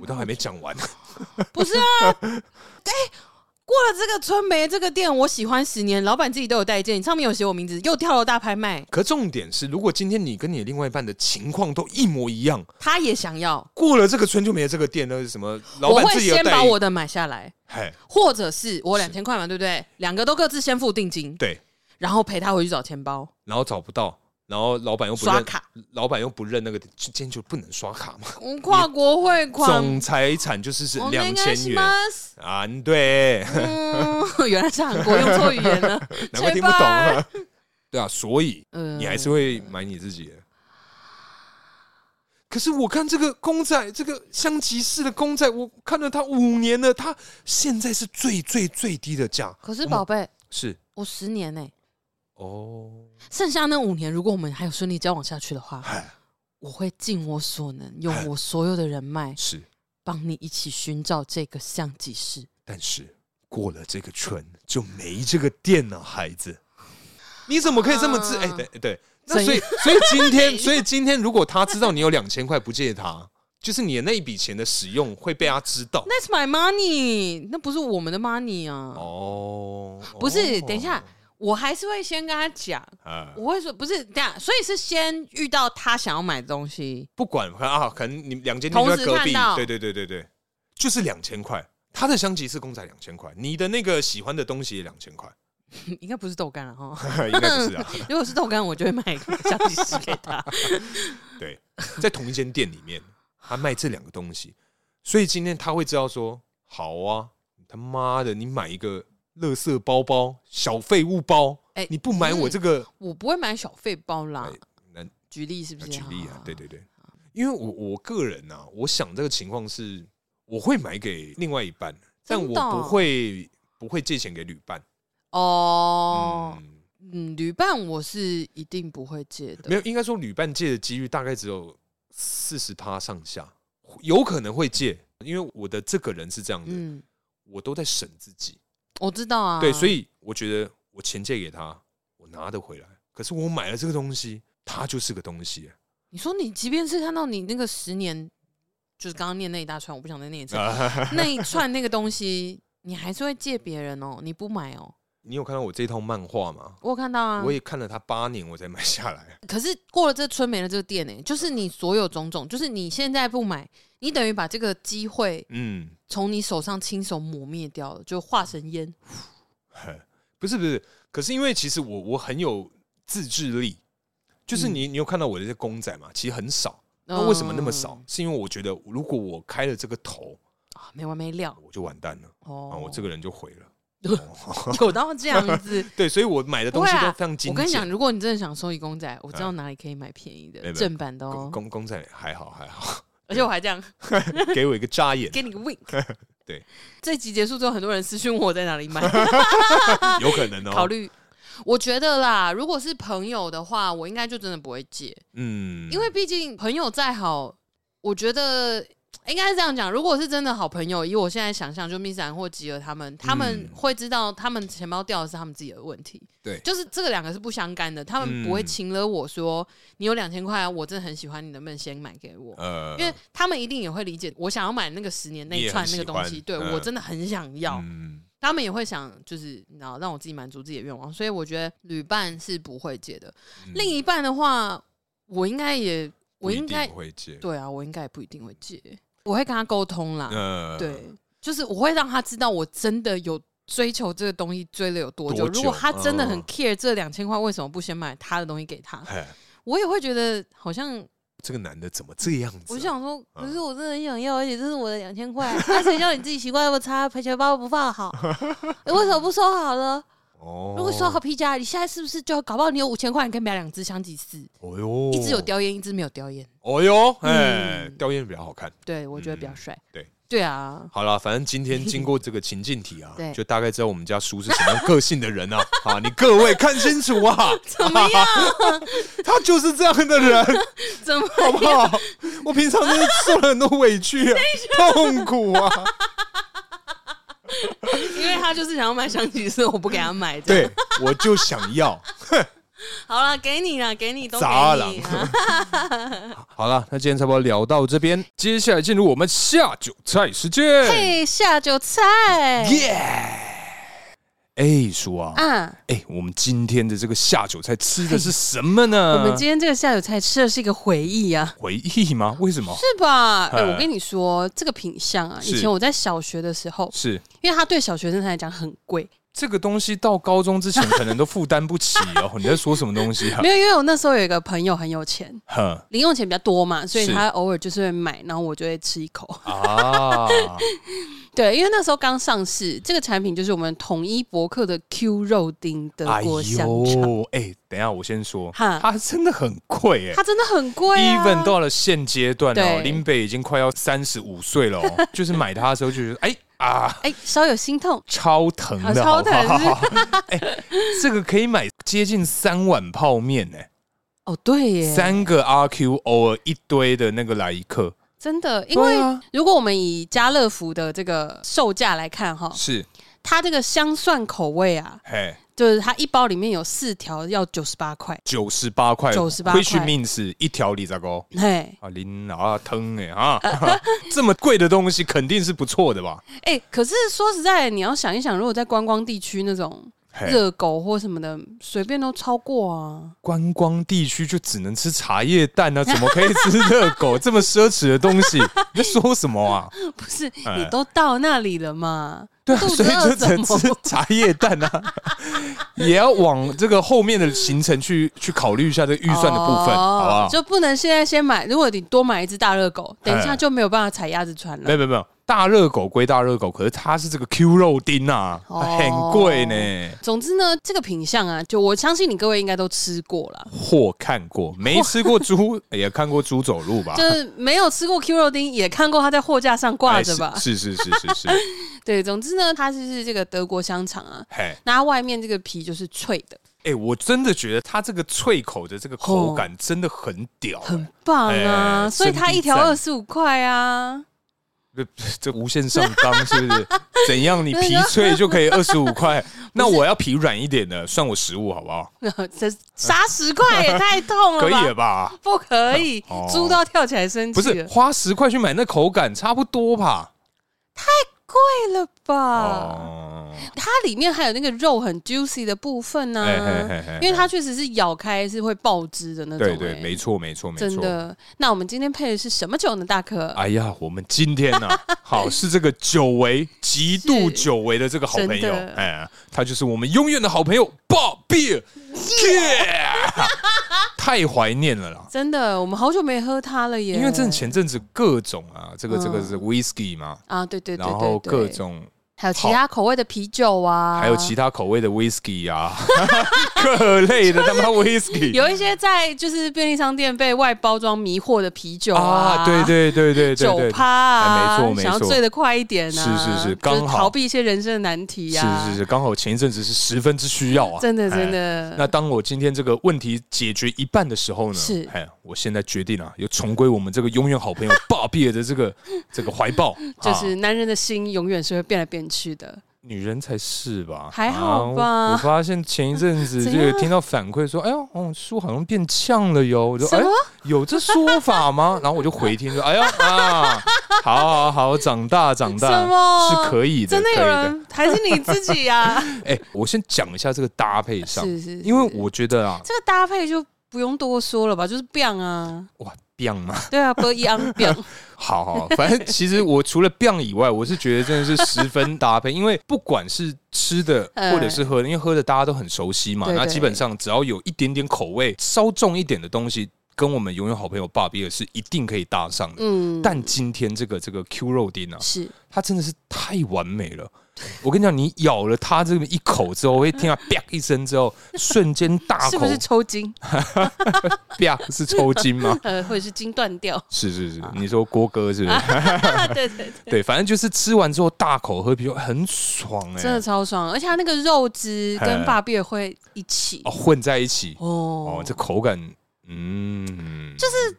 我都还没讲完，不是啊？哎，过了这个村没这个店，我喜欢十年，老板自己都有带一件，上面有写我名字，又跳楼大拍卖。可重点是，如果今天你跟你另外一半的情况都一模一样，他也想要过了这个村就没了这个店，那是什么？老板自己先把我的买下来，或者是我两千块嘛，对不对？两个都各自先付定金，对，然后陪他回去找钱包，然后找不到。然后老板又不认，刷卡，老板又不认那个，今天就不能刷卡嘛？跨国汇款，总财产就是是两千元啊！对，嗯，原来是韩国用错语言了，难怪听不懂啊。对啊，所以你还是会买你自己的。可是我看这个公仔，这个香吉士的公仔，我看了它五年了，它现在是最最最低的价。可是宝贝，是我十年呢。哦，剩下那五年，如果我们还有顺利交往下去的话，我会尽我所能，用我所有的人脉，是帮你一起寻找这个香吉士。但是过了这个村就没这个店了，孩子，你怎么可以这么自？哎，对对，那所以所以今天，所以今天，如果他知道你有两千块不借他，就是你的那一笔钱的使用会被他知道。That's my money，那不是我们的 money 啊。哦，不是，等一下。我还是会先跟他讲，我会说不是这样，所以是先遇到他想要买的东西，不管啊，可能你两间店在隔壁，对对对对对，就是两千块，他的香吉士公仔两千块，你的那个喜欢的东西也两千块，应该不是豆干了哈，应该不是啊，如果是豆干，我就会买一个香吉士给他。对，在同一间店里面，他卖这两个东西，所以今天他会知道说，好啊，他妈的，你买一个。垃圾包包、小废物包，哎，你不买我这个，我不会买小废包啦。那举例是不是？举例啊，对对对，因为我我个人呢，我想这个情况是，我会买给另外一半，但我不会不会借钱给旅伴。哦，嗯，旅伴我是一定不会借的。没有，应该说旅伴借的几率大概只有四十趴上下，有可能会借，因为我的这个人是这样的。我都在省自己。我知道啊，对，所以我觉得我钱借给他，我拿得回来。可是我买了这个东西，它就是个东西。你说你即便是看到你那个十年，就是刚刚念那一大串，我不想再念一次那一串那个东西，你还是会借别人哦，你不买哦。你有看到我这套漫画吗？我有看到啊，我也看了它八年，我才买下来。可是过了这村没了这个店呢，就是你所有种种，就是你现在不买，你等于把这个机会，嗯，从你手上亲手抹灭掉了，就化成烟。不是不是，可是因为其实我我很有自制力，就是你你有看到我的这公仔嘛？其实很少，那为什么那么少？是因为我觉得如果我开了这个头啊，没完没了，我就完蛋了哦，我这个人就毁了。有到这样子，对，所以我买的东西都非常精。我跟你讲，如果你真的想收集公仔，我知道哪里可以买便宜的正版的哦。公公仔还好还好，而且我还这样，给我一个眨眼，给你个 wink。对，这集结束之后，很多人私讯我在哪里买，有可能哦。考虑，我觉得啦，如果是朋友的话，我应该就真的不会借，嗯，因为毕竟朋友再好，我觉得。应该是这样讲，如果是真的好朋友，以我现在想象，就 Miss 或吉尔他们，他们会知道他们钱包掉的是他们自己的问题。对，就是这个两个是不相干的，他们不会请了我说，你有两千块，我真的很喜欢，你能不能先买给我？呃，因为他们一定也会理解我想要买那个十年那一串那个东西，对我真的很想要。他们也会想，就是然后让我自己满足自己的愿望，所以我觉得旅伴是不会借的。另一半的话，我应该也，我应该会借。对啊，我应该也不一定会借。我会跟他沟通啦，对，就是我会让他知道我真的有追求这个东西，追了有多久。如果他真的很 care 这两千块，为什么不先买他的东西给他？我也会觉得好像这个男的怎么这样子？我想说，可是我真的很想要，而且这是我的两千块，那谁叫你自己习惯那么差，赔钱包不放好？你 为什么不收好了？哦，如果收好皮夹，你现在是不是就搞不好你有五千块，你可以买两支香吉士？哦哟，一支有叼烟，一支没有叼烟。哦哟，哎，叼烟比较好看，对我觉得比较帅。对对啊，好了，反正今天经过这个情境题啊，就大概知道我们家叔是什么样个性的人啊。好，你各位看清楚啊，怎么样？他就是这样的人，怎么好不好？我平常都是受了很多委屈啊，痛苦啊。因为他就是想要买香吉士，我不给他买。对，我就想要。好了，给你了，给你都给你。好了，那今天差不多聊到这边，接下来进入我们下酒菜时间。嘿，下酒菜。耶！哎，叔啊，啊，哎，我们今天的这个下酒菜吃的是什么呢？我们今天这个下酒菜吃的是一个回忆啊。回忆吗？为什么？是吧？哎，我跟你说，这个品相啊，以前我在小学的时候，是因为它对小学生来讲很贵。这个东西到高中之前可能都负担不起哦。你在说什么东西啊？没有，因为我那时候有一个朋友很有钱，零用钱比较多嘛，所以他偶尔就是会买，然后我就会吃一口 啊。对，因为那时候刚上市，这个产品就是我们统一博客的 Q 肉丁德国香肠。哎，等一下我先说，它真的很贵哎，它真的很贵。Even 到了现阶段哦，林北已经快要三十五岁了哦，就是买它的时候就觉得哎。啊，哎，稍有心痛，超疼的，超疼！哎，这个可以买接近三碗泡面呢。哦，对耶，三个 RQ 偶尔一堆的那个来一克，真的。因为如果我们以家乐福的这个售价来看，哈，是它这个香蒜口味啊，嘿。就是它一包里面有四条，要九十八块，九十八块，九十八块。Which means 一条里咋个？嘿，啊零啊疼哎啊，这么贵的东西肯定是不错的吧？哎、欸，可是说实在，你要想一想，如果在观光地区那种。热狗或什么的，随便都超过啊！观光地区就只能吃茶叶蛋啊，怎么可以吃热狗？这么奢侈的东西，你在说什么啊？不是，你都到那里了嘛？对啊，所以就只能吃茶叶蛋啊，也要往这个后面的行程去去考虑一下这个预算的部分，好不好？就不能现在先买，如果你多买一只大热狗，等一下就没有办法踩鸭子船了。没有没有没有。大热狗归大热狗，可是它是这个 Q 肉丁啊，哦、很贵呢。总之呢，这个品相啊，就我相信你各位应该都吃过了，或看过，没吃过猪 也看过猪走路吧？就是没有吃过 Q 肉丁，也看过它在货架上挂着吧？是是是是是，是。对，总之呢，它就是这个德国香肠啊，嘿，那它外面这个皮就是脆的。哎，我真的觉得它这个脆口的这个口感真的很屌，很棒啊！所以它一条二十五块啊。这 这无限上纲是不是？怎样？你皮脆就可以二十五块？那我要皮软一点的，算我十五好不好？这杀十块也太痛了，可以了吧？不可以，猪都要跳起来生气。不是花十块去买那口感差不多吧？太贵了吧？它里面还有那个肉很 juicy 的部分呢，因为它确实是咬开是会爆汁的那种。对对，没错没错没错。真的。那我们今天配的是什么酒呢，大可？哎呀，我们今天呢，好是这个久违极度久违的这个好朋友，哎，他就是我们永远的好朋友，Bob Beer。太怀念了啦！真的，我们好久没喝它了耶。因为真的前阵子各种啊，这个这个是 whisky 嘛，啊对对对，然后各种。还有其他口味的啤酒啊，还有其他口味的 whisky 啊，各类的他妈 whisky，有一些在就是便利商店被外包装迷惑的啤酒啊，对对对对对，酒趴啊，没错没错，想要醉的快一点啊，是是是，刚好。逃避一些人生的难题啊，是是是，刚好前一阵子是十分之需要啊，真的真的。那当我今天这个问题解决一半的时候呢，是，哎，我现在决定啊，又重归我们这个永远好朋友 Bob 的这个这个怀抱，就是男人的心永远是会变来变去的。女人才是吧？还好吧、啊我。我发现前一阵子就有听到反馈说：“哎呦，哦，书好像变呛了哟。”我就哎，有这说法吗？然后我就回听说：“哎呀啊，好好好，长大长大是可以的，真的有人还是你自己呀、啊？” 哎，我先讲一下这个搭配上，是是，是，因为我觉得啊，这个搭配就不用多说了吧，就是 biang 啊，哇。，biang 吗？对啊，不一样变。好好，反正其实我除了 biang 以外，我是觉得真的是十分搭配。因为不管是吃的或者是喝的，因为喝的大家都很熟悉嘛，那基本上只要有一点点口味稍重一点的东西，跟我们永远好朋友 Bob Beer 是一定可以搭上的。嗯，但今天这个这个 Q 肉丁啊，是它真的是太完美了。我跟你讲，你咬了它这么一口之后，我会听到啪一声之后，瞬间大口，是不是抽筋？啪是抽筋吗？呃，或者是筋断掉？是是是，你说郭哥是不是？对 对对，对，反正就是吃完之后大口喝啤酒很爽哎，真的超爽，而且它那个肉汁跟 Bob Beer 会一起哦混在一起哦，哦，这口感嗯，就是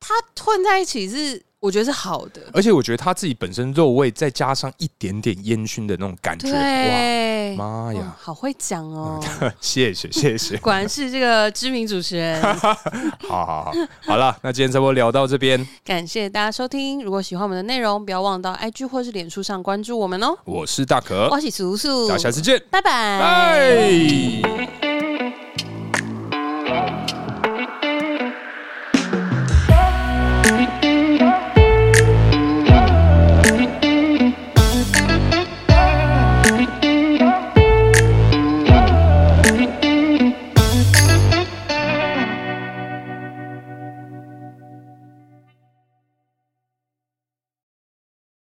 它混在一起是。我觉得是好的，而且我觉得他自己本身肉味再加上一点点烟熏的那种感觉，对哇，妈呀，好会讲哦！谢 谢谢谢，果然是这个知名主持人。好 好好，好了，那今天差不多聊到这边，感谢大家收听。如果喜欢我们的内容，不要忘到 IG 或是脸书上关注我们哦。我是大可，我是叔叔，大家下次见，拜拜。